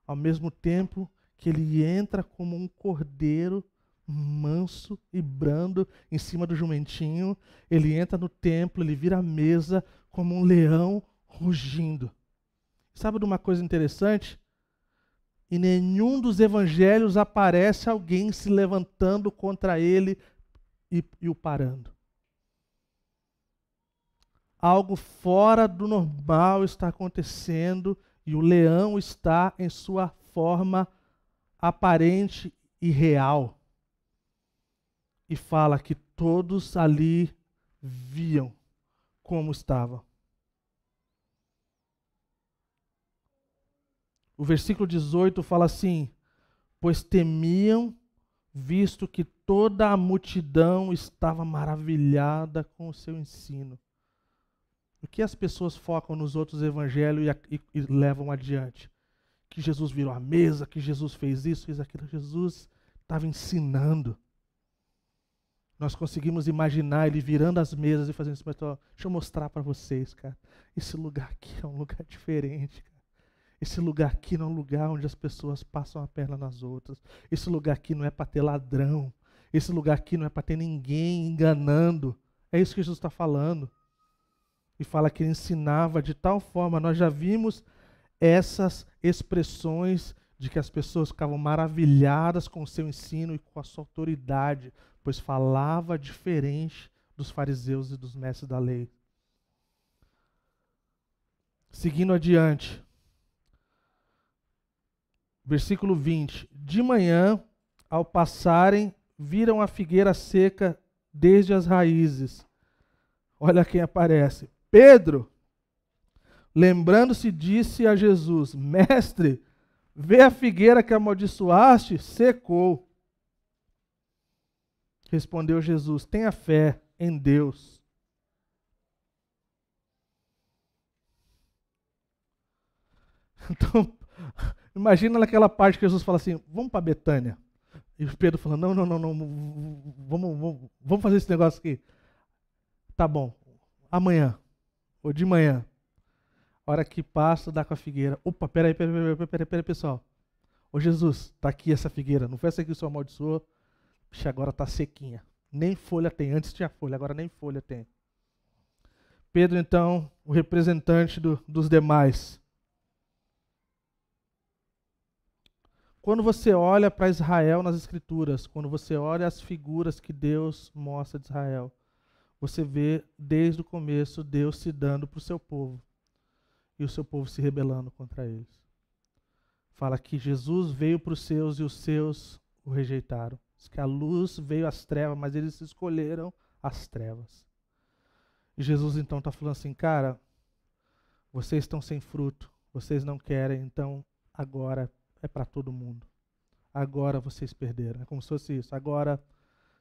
Ao mesmo tempo que ele entra como um cordeiro manso e brando em cima do jumentinho, ele entra no templo, ele vira a mesa como um leão rugindo. Sabe de uma coisa interessante? Em nenhum dos evangelhos aparece alguém se levantando contra ele e, e o parando. Algo fora do normal está acontecendo e o leão está em sua forma aparente e real. E fala que todos ali viam como estava. O versículo 18 fala assim: Pois temiam, visto que toda a multidão estava maravilhada com o seu ensino. O que as pessoas focam nos outros evangelhos e, e, e levam adiante? Que Jesus virou a mesa, que Jesus fez isso, fez aquilo. Jesus estava ensinando. Nós conseguimos imaginar ele virando as mesas e fazendo isso. Mas, ó, deixa eu mostrar para vocês, cara. Esse lugar aqui é um lugar diferente. Cara. Esse lugar aqui não é um lugar onde as pessoas passam a perna nas outras. Esse lugar aqui não é para ter ladrão. Esse lugar aqui não é para ter ninguém enganando. É isso que Jesus está falando. E fala que ele ensinava de tal forma, nós já vimos essas expressões de que as pessoas ficavam maravilhadas com o seu ensino e com a sua autoridade, pois falava diferente dos fariseus e dos mestres da lei. Seguindo adiante, Versículo 20: De manhã, ao passarem, viram a figueira seca desde as raízes. Olha quem aparece. Pedro, lembrando-se, disse a Jesus: Mestre, Vê a figueira que amaldiçoaste, secou. Respondeu Jesus: Tenha fé em Deus. Então, imagina naquela parte que Jesus fala assim: Vamos para Betânia. E o Pedro falando: Não, não, não, não, vamos, vamos, vamos fazer esse negócio aqui. Tá bom, amanhã, ou de manhã. Hora que passa, dá com a figueira. Opa, peraí, peraí, peraí, peraí, peraí, pessoal. Ô Jesus, tá aqui essa figueira. Não foi essa que o senhor amaldiçoou? Vixe, agora tá sequinha. Nem folha tem. Antes tinha folha, agora nem folha tem. Pedro, então, o representante do, dos demais. Quando você olha para Israel nas Escrituras, quando você olha as figuras que Deus mostra de Israel, você vê desde o começo Deus se dando para o seu povo e o seu povo se rebelando contra eles. Fala que Jesus veio para os seus e os seus o rejeitaram. Diz que a luz veio às trevas, mas eles escolheram as trevas. E Jesus então está falando assim, cara, vocês estão sem fruto, vocês não querem, então agora é para todo mundo. Agora vocês perderam. É como se fosse isso. Agora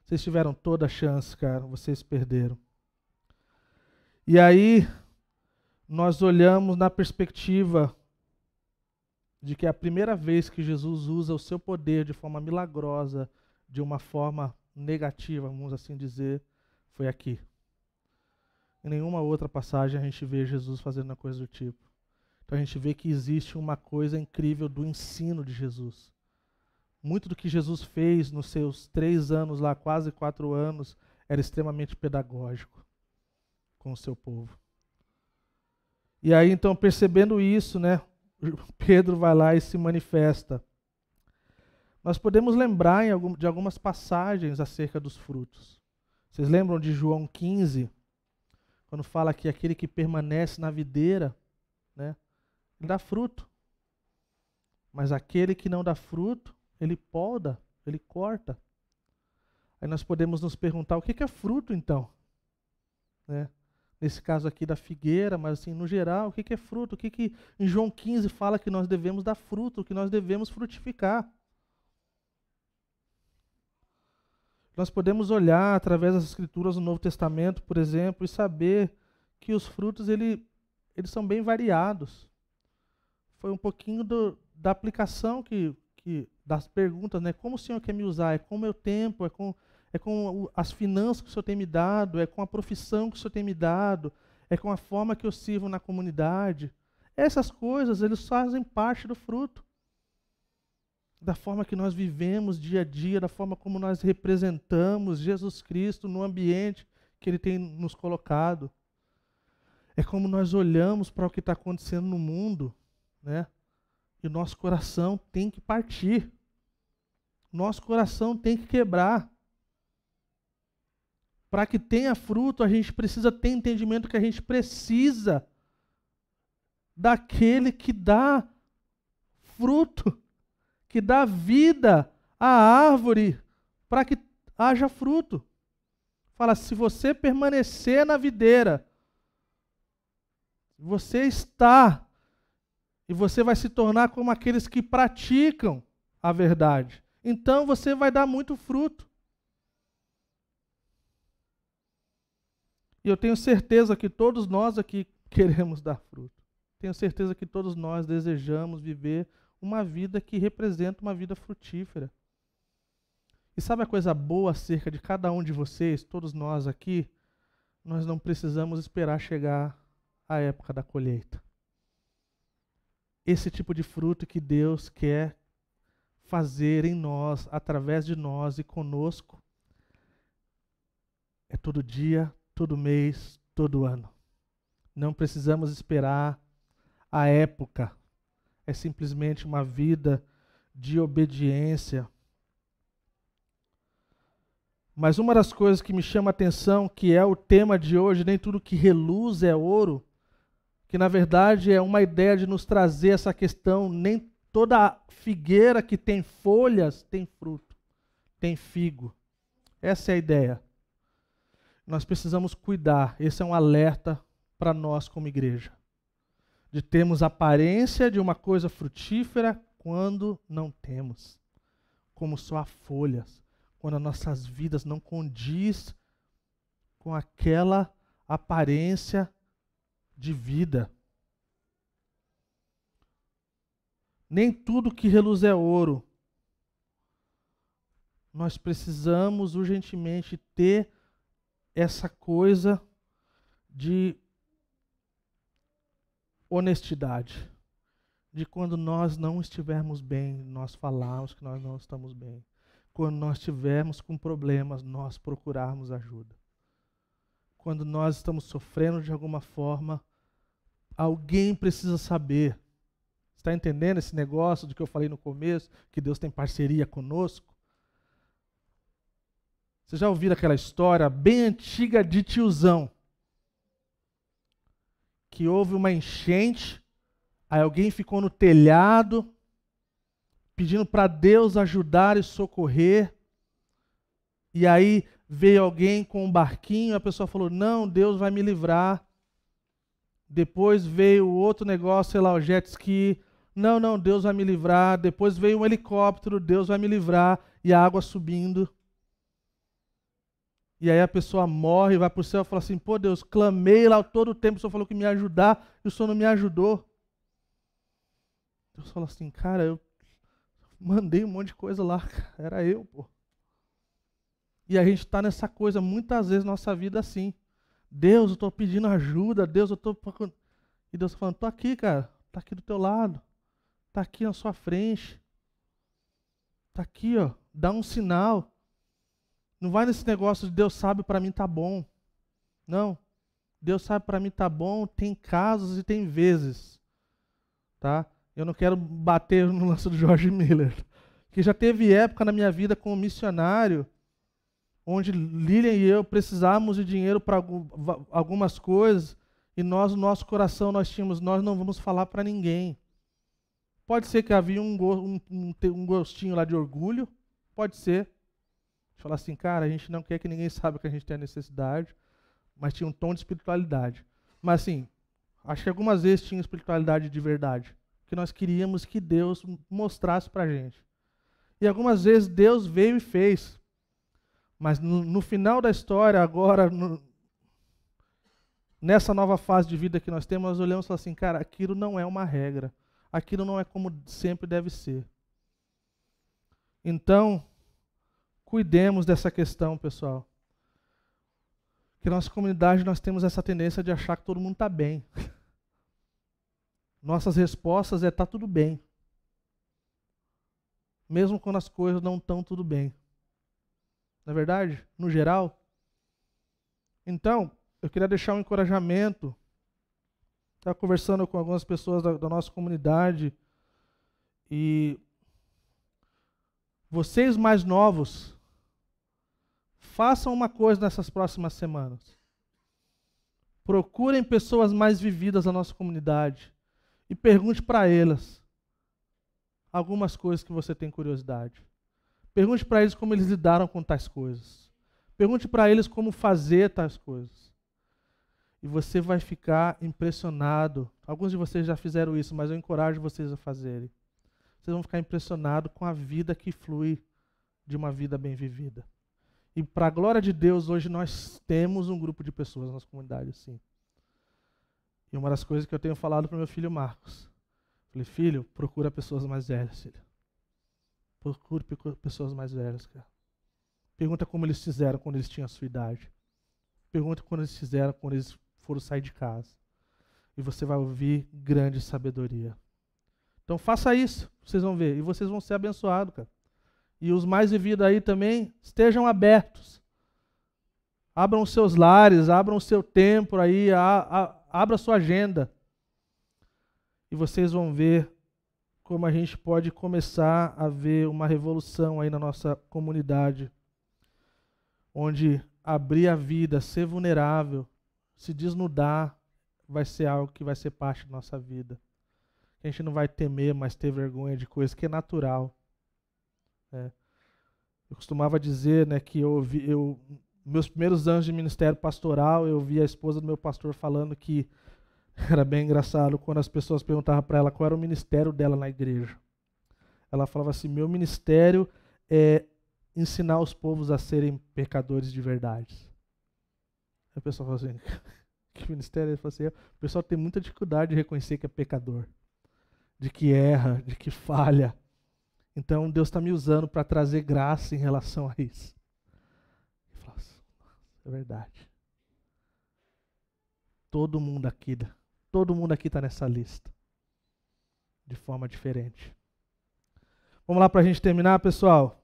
vocês tiveram toda a chance, cara, vocês perderam. E aí nós olhamos na perspectiva de que é a primeira vez que Jesus usa o seu poder de forma milagrosa, de uma forma negativa, vamos assim dizer, foi aqui. Em nenhuma outra passagem a gente vê Jesus fazendo uma coisa do tipo. Então a gente vê que existe uma coisa incrível do ensino de Jesus. Muito do que Jesus fez nos seus três anos lá, quase quatro anos, era extremamente pedagógico com o seu povo. E aí, então, percebendo isso, né, Pedro vai lá e se manifesta. Nós podemos lembrar de algumas passagens acerca dos frutos. Vocês lembram de João 15, quando fala que aquele que permanece na videira, né, ele dá fruto. Mas aquele que não dá fruto, ele poda, ele corta. Aí nós podemos nos perguntar o que é fruto então? Né? Nesse caso aqui da figueira, mas assim, no geral, o que é fruto? O que, que em João 15 fala que nós devemos dar fruto, que nós devemos frutificar? Nós podemos olhar através das escrituras do Novo Testamento, por exemplo, e saber que os frutos ele, eles são bem variados foi um pouquinho do, da aplicação que, que das perguntas, né? Como o Senhor quer me usar? É com o meu tempo, é com, é com as finanças que o Senhor tem me dado, é com a profissão que o Senhor tem me dado, é com a forma que eu sirvo na comunidade. Essas coisas, eles fazem parte do fruto. Da forma que nós vivemos dia a dia, da forma como nós representamos Jesus Cristo no ambiente que Ele tem nos colocado. É como nós olhamos para o que está acontecendo no mundo né? E nosso coração tem que partir. Nosso coração tem que quebrar. Para que tenha fruto, a gente precisa ter entendimento que a gente precisa daquele que dá fruto, que dá vida à árvore, para que haja fruto. Fala, se você permanecer na videira, você está e você vai se tornar como aqueles que praticam a verdade. Então você vai dar muito fruto. E eu tenho certeza que todos nós aqui queremos dar fruto. Tenho certeza que todos nós desejamos viver uma vida que representa uma vida frutífera. E sabe a coisa boa acerca de cada um de vocês, todos nós aqui? Nós não precisamos esperar chegar a época da colheita esse tipo de fruto que Deus quer fazer em nós, através de nós e conosco. É todo dia, todo mês, todo ano. Não precisamos esperar a época. É simplesmente uma vida de obediência. Mas uma das coisas que me chama a atenção, que é o tema de hoje, nem tudo que reluz é ouro, que na verdade é uma ideia de nos trazer essa questão, nem toda figueira que tem folhas tem fruto, tem figo. Essa é a ideia. Nós precisamos cuidar, esse é um alerta para nós como igreja. De termos aparência de uma coisa frutífera quando não temos, como só folhas, quando as nossas vidas não condiz com aquela aparência de vida. Nem tudo que reluz é ouro. Nós precisamos urgentemente ter essa coisa de honestidade. De quando nós não estivermos bem, nós falarmos que nós não estamos bem. Quando nós estivermos com problemas, nós procurarmos ajuda. Quando nós estamos sofrendo de alguma forma, alguém precisa saber. Está entendendo esse negócio do que eu falei no começo, que Deus tem parceria conosco? Vocês já ouviram aquela história bem antiga de tiozão? Que houve uma enchente, aí alguém ficou no telhado, pedindo para Deus ajudar e socorrer. E aí veio alguém com um barquinho, a pessoa falou: Não, Deus vai me livrar. Depois veio outro negócio, sei lá, o jet ski. Não, não, Deus vai me livrar. Depois veio um helicóptero, Deus vai me livrar. E a água subindo. E aí a pessoa morre, vai para o céu e fala assim: pô, Deus, clamei lá todo o tempo, o Senhor falou que me ajudar e o Senhor não me ajudou. Deus fala assim: cara, eu mandei um monte de coisa lá, era eu, pô. E a gente está nessa coisa, muitas vezes, nossa vida assim. Deus, eu estou pedindo ajuda, Deus, eu estou. E Deus está falando: estou aqui, cara, está aqui do teu lado, está aqui na sua frente, está aqui, ó, dá um sinal. Não vai nesse negócio de Deus sabe para mim tá bom. Não. Deus sabe para mim tá bom, tem casos e tem vezes. Tá? Eu não quero bater no lance do George Miller. Que já teve época na minha vida como missionário onde Lilian e eu precisávamos de dinheiro para algumas coisas e nós, no nosso coração, nós tínhamos, nós não vamos falar para ninguém. Pode ser que havia um, um, um, gostinho lá de orgulho, pode ser. Falar assim, cara, a gente não quer que ninguém saiba que a gente tem a necessidade, mas tinha um tom de espiritualidade. Mas assim, acho que algumas vezes tinha espiritualidade de verdade, que nós queríamos que Deus mostrasse para a gente. E algumas vezes Deus veio e fez. Mas no, no final da história, agora, no, nessa nova fase de vida que nós temos, nós olhamos e falamos assim, cara, aquilo não é uma regra. Aquilo não é como sempre deve ser. Então, Cuidemos dessa questão, pessoal. Que na nossa comunidade nós temos essa tendência de achar que todo mundo está bem. Nossas respostas é tá tudo bem. Mesmo quando as coisas não estão tudo bem. Não é verdade? No geral. Então, eu queria deixar um encorajamento. Estava conversando com algumas pessoas da, da nossa comunidade e vocês mais novos, façam uma coisa nessas próximas semanas. Procurem pessoas mais vividas da nossa comunidade e pergunte para elas algumas coisas que você tem curiosidade. Pergunte para eles como eles lidaram com tais coisas. Pergunte para eles como fazer tais coisas. E você vai ficar impressionado. Alguns de vocês já fizeram isso, mas eu encorajo vocês a fazerem. Vocês vão ficar impressionados com a vida que flui de uma vida bem vivida. E para a glória de Deus, hoje nós temos um grupo de pessoas na nossa comunidade assim. E uma das coisas que eu tenho falado para meu filho Marcos, falei, filho, procura pessoas mais velhas, filho. Procure pessoas mais velhas, cara. Pergunta como eles fizeram quando eles tinham a sua idade. Pergunta como eles fizeram quando eles foram sair de casa. E você vai ouvir grande sabedoria. Então faça isso, vocês vão ver. E vocês vão ser abençoados, cara e os mais vividos aí também estejam abertos. Abram seus lares, abram seu tempo aí, a, a, abra sua agenda. E vocês vão ver como a gente pode começar a ver uma revolução aí na nossa comunidade, onde abrir a vida, ser vulnerável, se desnudar, vai ser algo que vai ser parte da nossa vida. A gente não vai temer, mas ter vergonha de coisas que é natural. É. Eu costumava dizer né, que eu, eu, meus primeiros anos de ministério pastoral, eu vi a esposa do meu pastor falando que era bem engraçado quando as pessoas perguntavam para ela qual era o ministério dela na igreja. Ela falava assim: meu ministério é ensinar os povos a serem pecadores de verdade. Aí o pessoal fala assim: que ministério? Ele falou assim: o pessoal tem muita dificuldade de reconhecer que é pecador, de que erra, de que falha. Então Deus está me usando para trazer graça em relação a isso. Falo, é verdade. Todo mundo aqui, todo mundo aqui está nessa lista, de forma diferente. Vamos lá para a gente terminar, pessoal.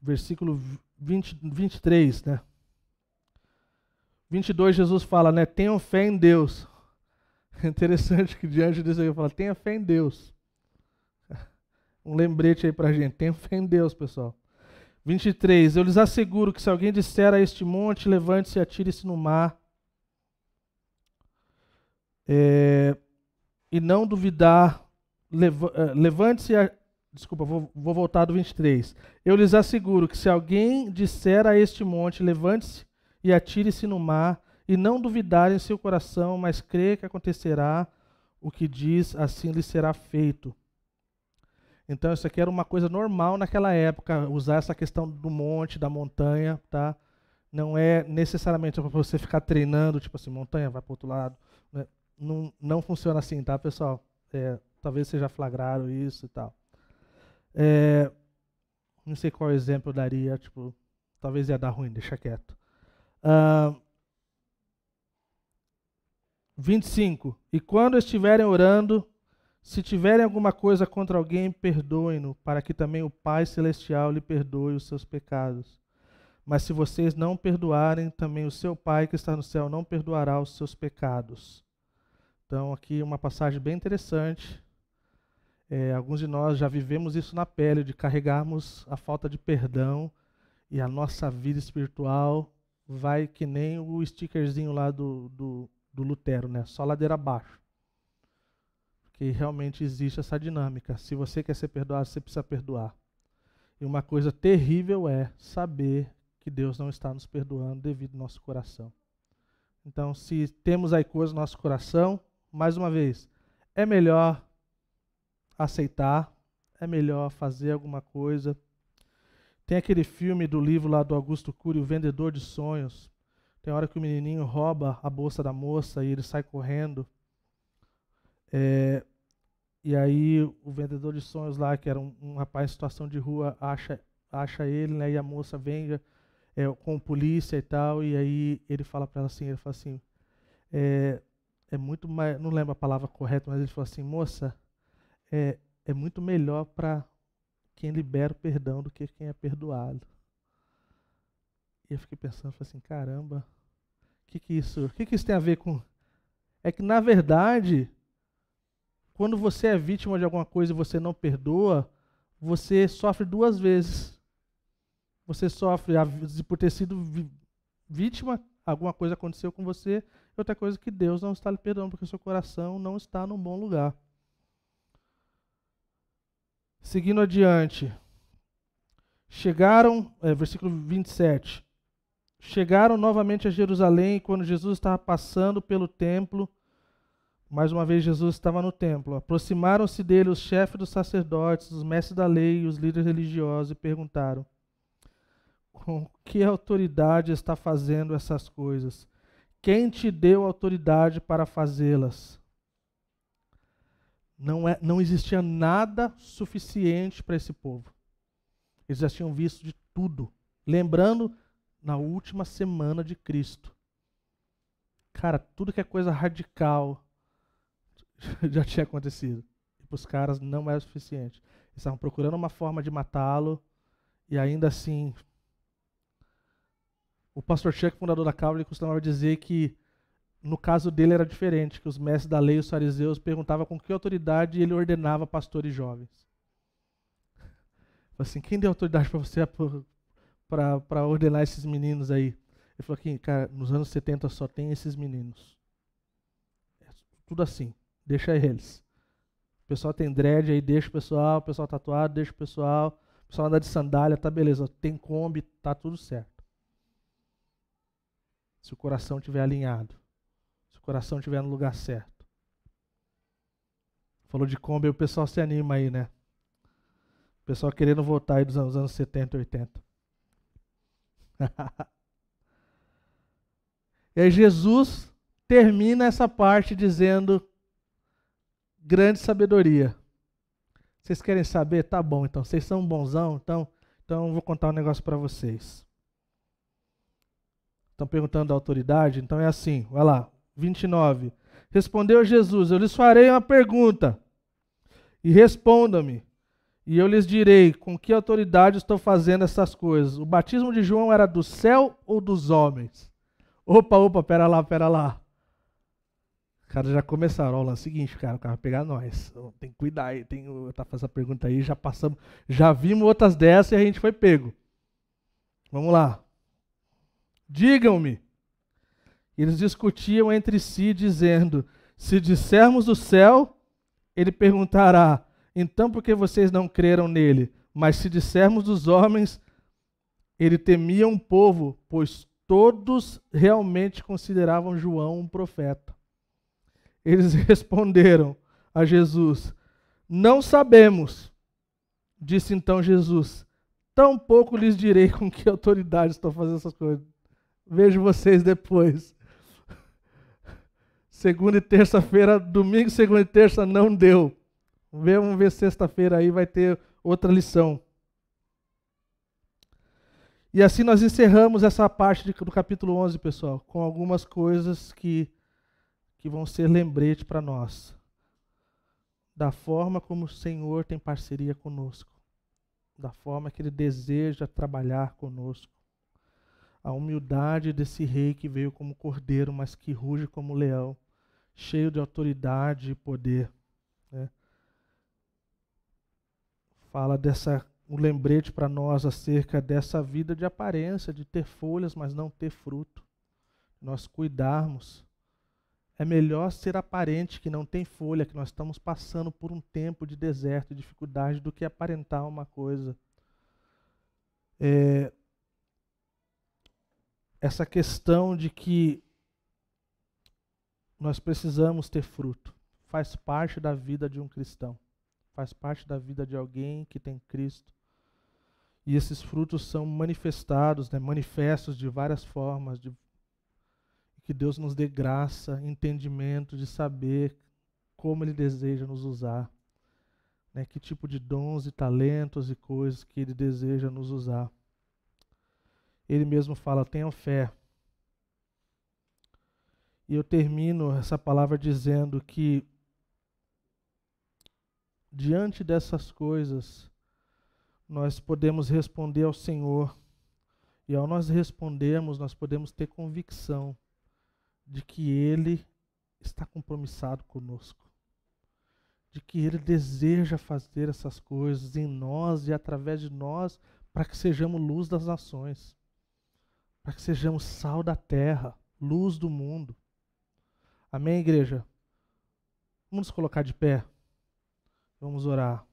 Versículo 20, 23, né? 22, Jesus fala, né? Tenham fé em Deus. É interessante que diante disso ele fala, tenha fé em Deus. Um lembrete aí pra gente, tenha fé em Deus, pessoal. 23, eu lhes asseguro que se alguém disser a este monte, levante-se e atire-se no mar, é, e não duvidar, é, levante-se, desculpa, vou, vou voltar do 23. Eu lhes asseguro que se alguém disser a este monte, levante-se e atire-se no mar, e não duvidar em seu coração, mas crer que acontecerá o que diz, assim lhe será feito. Então isso aqui era uma coisa normal naquela época, usar essa questão do monte, da montanha, tá? Não é necessariamente para você ficar treinando, tipo assim, montanha, vai para outro lado. Né? Não, não funciona assim, tá, pessoal? É, talvez vocês já flagraram isso e tal. É, não sei qual exemplo eu daria, tipo, talvez ia dar ruim, deixa quieto. Uh, 25. E quando estiverem orando, se tiverem alguma coisa contra alguém, perdoem-no, para que também o Pai Celestial lhe perdoe os seus pecados. Mas se vocês não perdoarem, também o seu Pai que está no céu não perdoará os seus pecados. Então, aqui uma passagem bem interessante. É, alguns de nós já vivemos isso na pele, de carregarmos a falta de perdão e a nossa vida espiritual vai que nem o stickerzinho lá do, do, do Lutero, né? Só ladeira abaixo. Porque realmente existe essa dinâmica. Se você quer ser perdoado, você precisa perdoar. E uma coisa terrível é saber que Deus não está nos perdoando devido ao nosso coração. Então, se temos aí coisas no nosso coração, mais uma vez, é melhor aceitar, é melhor fazer alguma coisa tem aquele filme do livro lá do Augusto Cury, O Vendedor de Sonhos. Tem hora que o menininho rouba a bolsa da moça e ele sai correndo. É, e aí o vendedor de sonhos lá, que era um, um, rapaz em situação de rua, acha, acha ele, né? E a moça vem é, com polícia e tal. E aí ele fala para ela assim, ele fala assim, é, é muito mais, não lembro a palavra correta, mas ele falou assim, moça, é, é muito melhor para quem libera o perdão do que quem é perdoado. E eu fiquei pensando, falei assim, caramba, o que, que isso, que, que isso tem a ver com. É que, na verdade, quando você é vítima de alguma coisa e você não perdoa, você sofre duas vezes. Você sofre por ter sido vítima, alguma coisa aconteceu com você, e outra coisa que Deus não está lhe perdoando, porque o seu coração não está num bom lugar. Seguindo adiante. Chegaram, é, versículo 27. Chegaram novamente a Jerusalém quando Jesus estava passando pelo templo, mais uma vez Jesus estava no templo. Aproximaram-se dele os chefes dos sacerdotes, os mestres da lei e os líderes religiosos e perguntaram: Com que autoridade está fazendo essas coisas? Quem te deu autoridade para fazê-las? Não, é, não existia nada suficiente para esse povo. Eles já tinham visto de tudo. Lembrando, na última semana de Cristo. Cara, tudo que é coisa radical já tinha acontecido. E para os caras não era suficiente. Eles estavam procurando uma forma de matá-lo. E ainda assim. O pastor Chuck, fundador da Calvary, costumava dizer que no caso dele era diferente, que os mestres da lei os fariseus perguntavam com que autoridade ele ordenava pastores jovens. Assim, quem deu autoridade para você para ordenar esses meninos aí? Ele falou que, cara, nos anos 70 só tem esses meninos. É tudo assim, deixa eles. O pessoal tem dread aí, deixa o pessoal, o pessoal tatuado, deixa o pessoal, o pessoal anda de sandália, tá beleza. Tem Kombi, tá tudo certo. Se o coração estiver alinhado. Coração estiver no lugar certo. Falou de Kombi, o pessoal se anima aí, né? O pessoal querendo voltar aí dos anos, anos 70 e 80. e aí Jesus termina essa parte dizendo grande sabedoria. Vocês querem saber? Tá bom, então. Vocês são bonzão, então, então vou contar um negócio para vocês. Estão perguntando da autoridade? Então é assim, vai lá. 29. Respondeu Jesus: Eu lhes farei uma pergunta, e respondam-me, e eu lhes direi com que autoridade estou fazendo essas coisas. O batismo de João era do céu ou dos homens? Opa, opa, pera lá, pera lá. Os caras já começaram. Ó, o seguinte, cara, o cara vai pegar nós. Tem que cuidar aí. Tem, tá fazendo essa pergunta aí, já passamos. Já vimos outras dessas e a gente foi pego. Vamos lá. Digam-me. Eles discutiam entre si, dizendo: Se dissermos do céu, ele perguntará: Então por que vocês não creram nele? Mas se dissermos dos homens, ele temia um povo, pois todos realmente consideravam João um profeta. Eles responderam a Jesus: Não sabemos. Disse então Jesus: Tampouco lhes direi com que autoridade estou fazendo essas coisas. Vejo vocês depois. Segunda e terça-feira, domingo, segunda e terça não deu. Vamos ver, ver sexta-feira aí vai ter outra lição. E assim nós encerramos essa parte do capítulo 11, pessoal, com algumas coisas que, que vão ser lembrete para nós. Da forma como o Senhor tem parceria conosco. Da forma que Ele deseja trabalhar conosco a humildade desse rei que veio como cordeiro, mas que ruge como leão, cheio de autoridade e poder. Né? Fala dessa um lembrete para nós acerca dessa vida de aparência, de ter folhas, mas não ter fruto. Nós cuidarmos. É melhor ser aparente que não tem folha, que nós estamos passando por um tempo de deserto, de dificuldade, do que aparentar uma coisa. É, essa questão de que nós precisamos ter fruto. Faz parte da vida de um cristão. Faz parte da vida de alguém que tem Cristo. E esses frutos são manifestados, né, manifestos de várias formas. De, que Deus nos dê graça, entendimento de saber como Ele deseja nos usar. Né, que tipo de dons e talentos e coisas que Ele deseja nos usar ele mesmo fala: tenham fé. E eu termino essa palavra dizendo que, diante dessas coisas, nós podemos responder ao Senhor. E ao nós respondermos, nós podemos ter convicção de que Ele está compromissado conosco. De que Ele deseja fazer essas coisas em nós e através de nós para que sejamos luz das nações para que sejamos sal da terra, luz do mundo. Amém, igreja? Vamos nos colocar de pé. Vamos orar.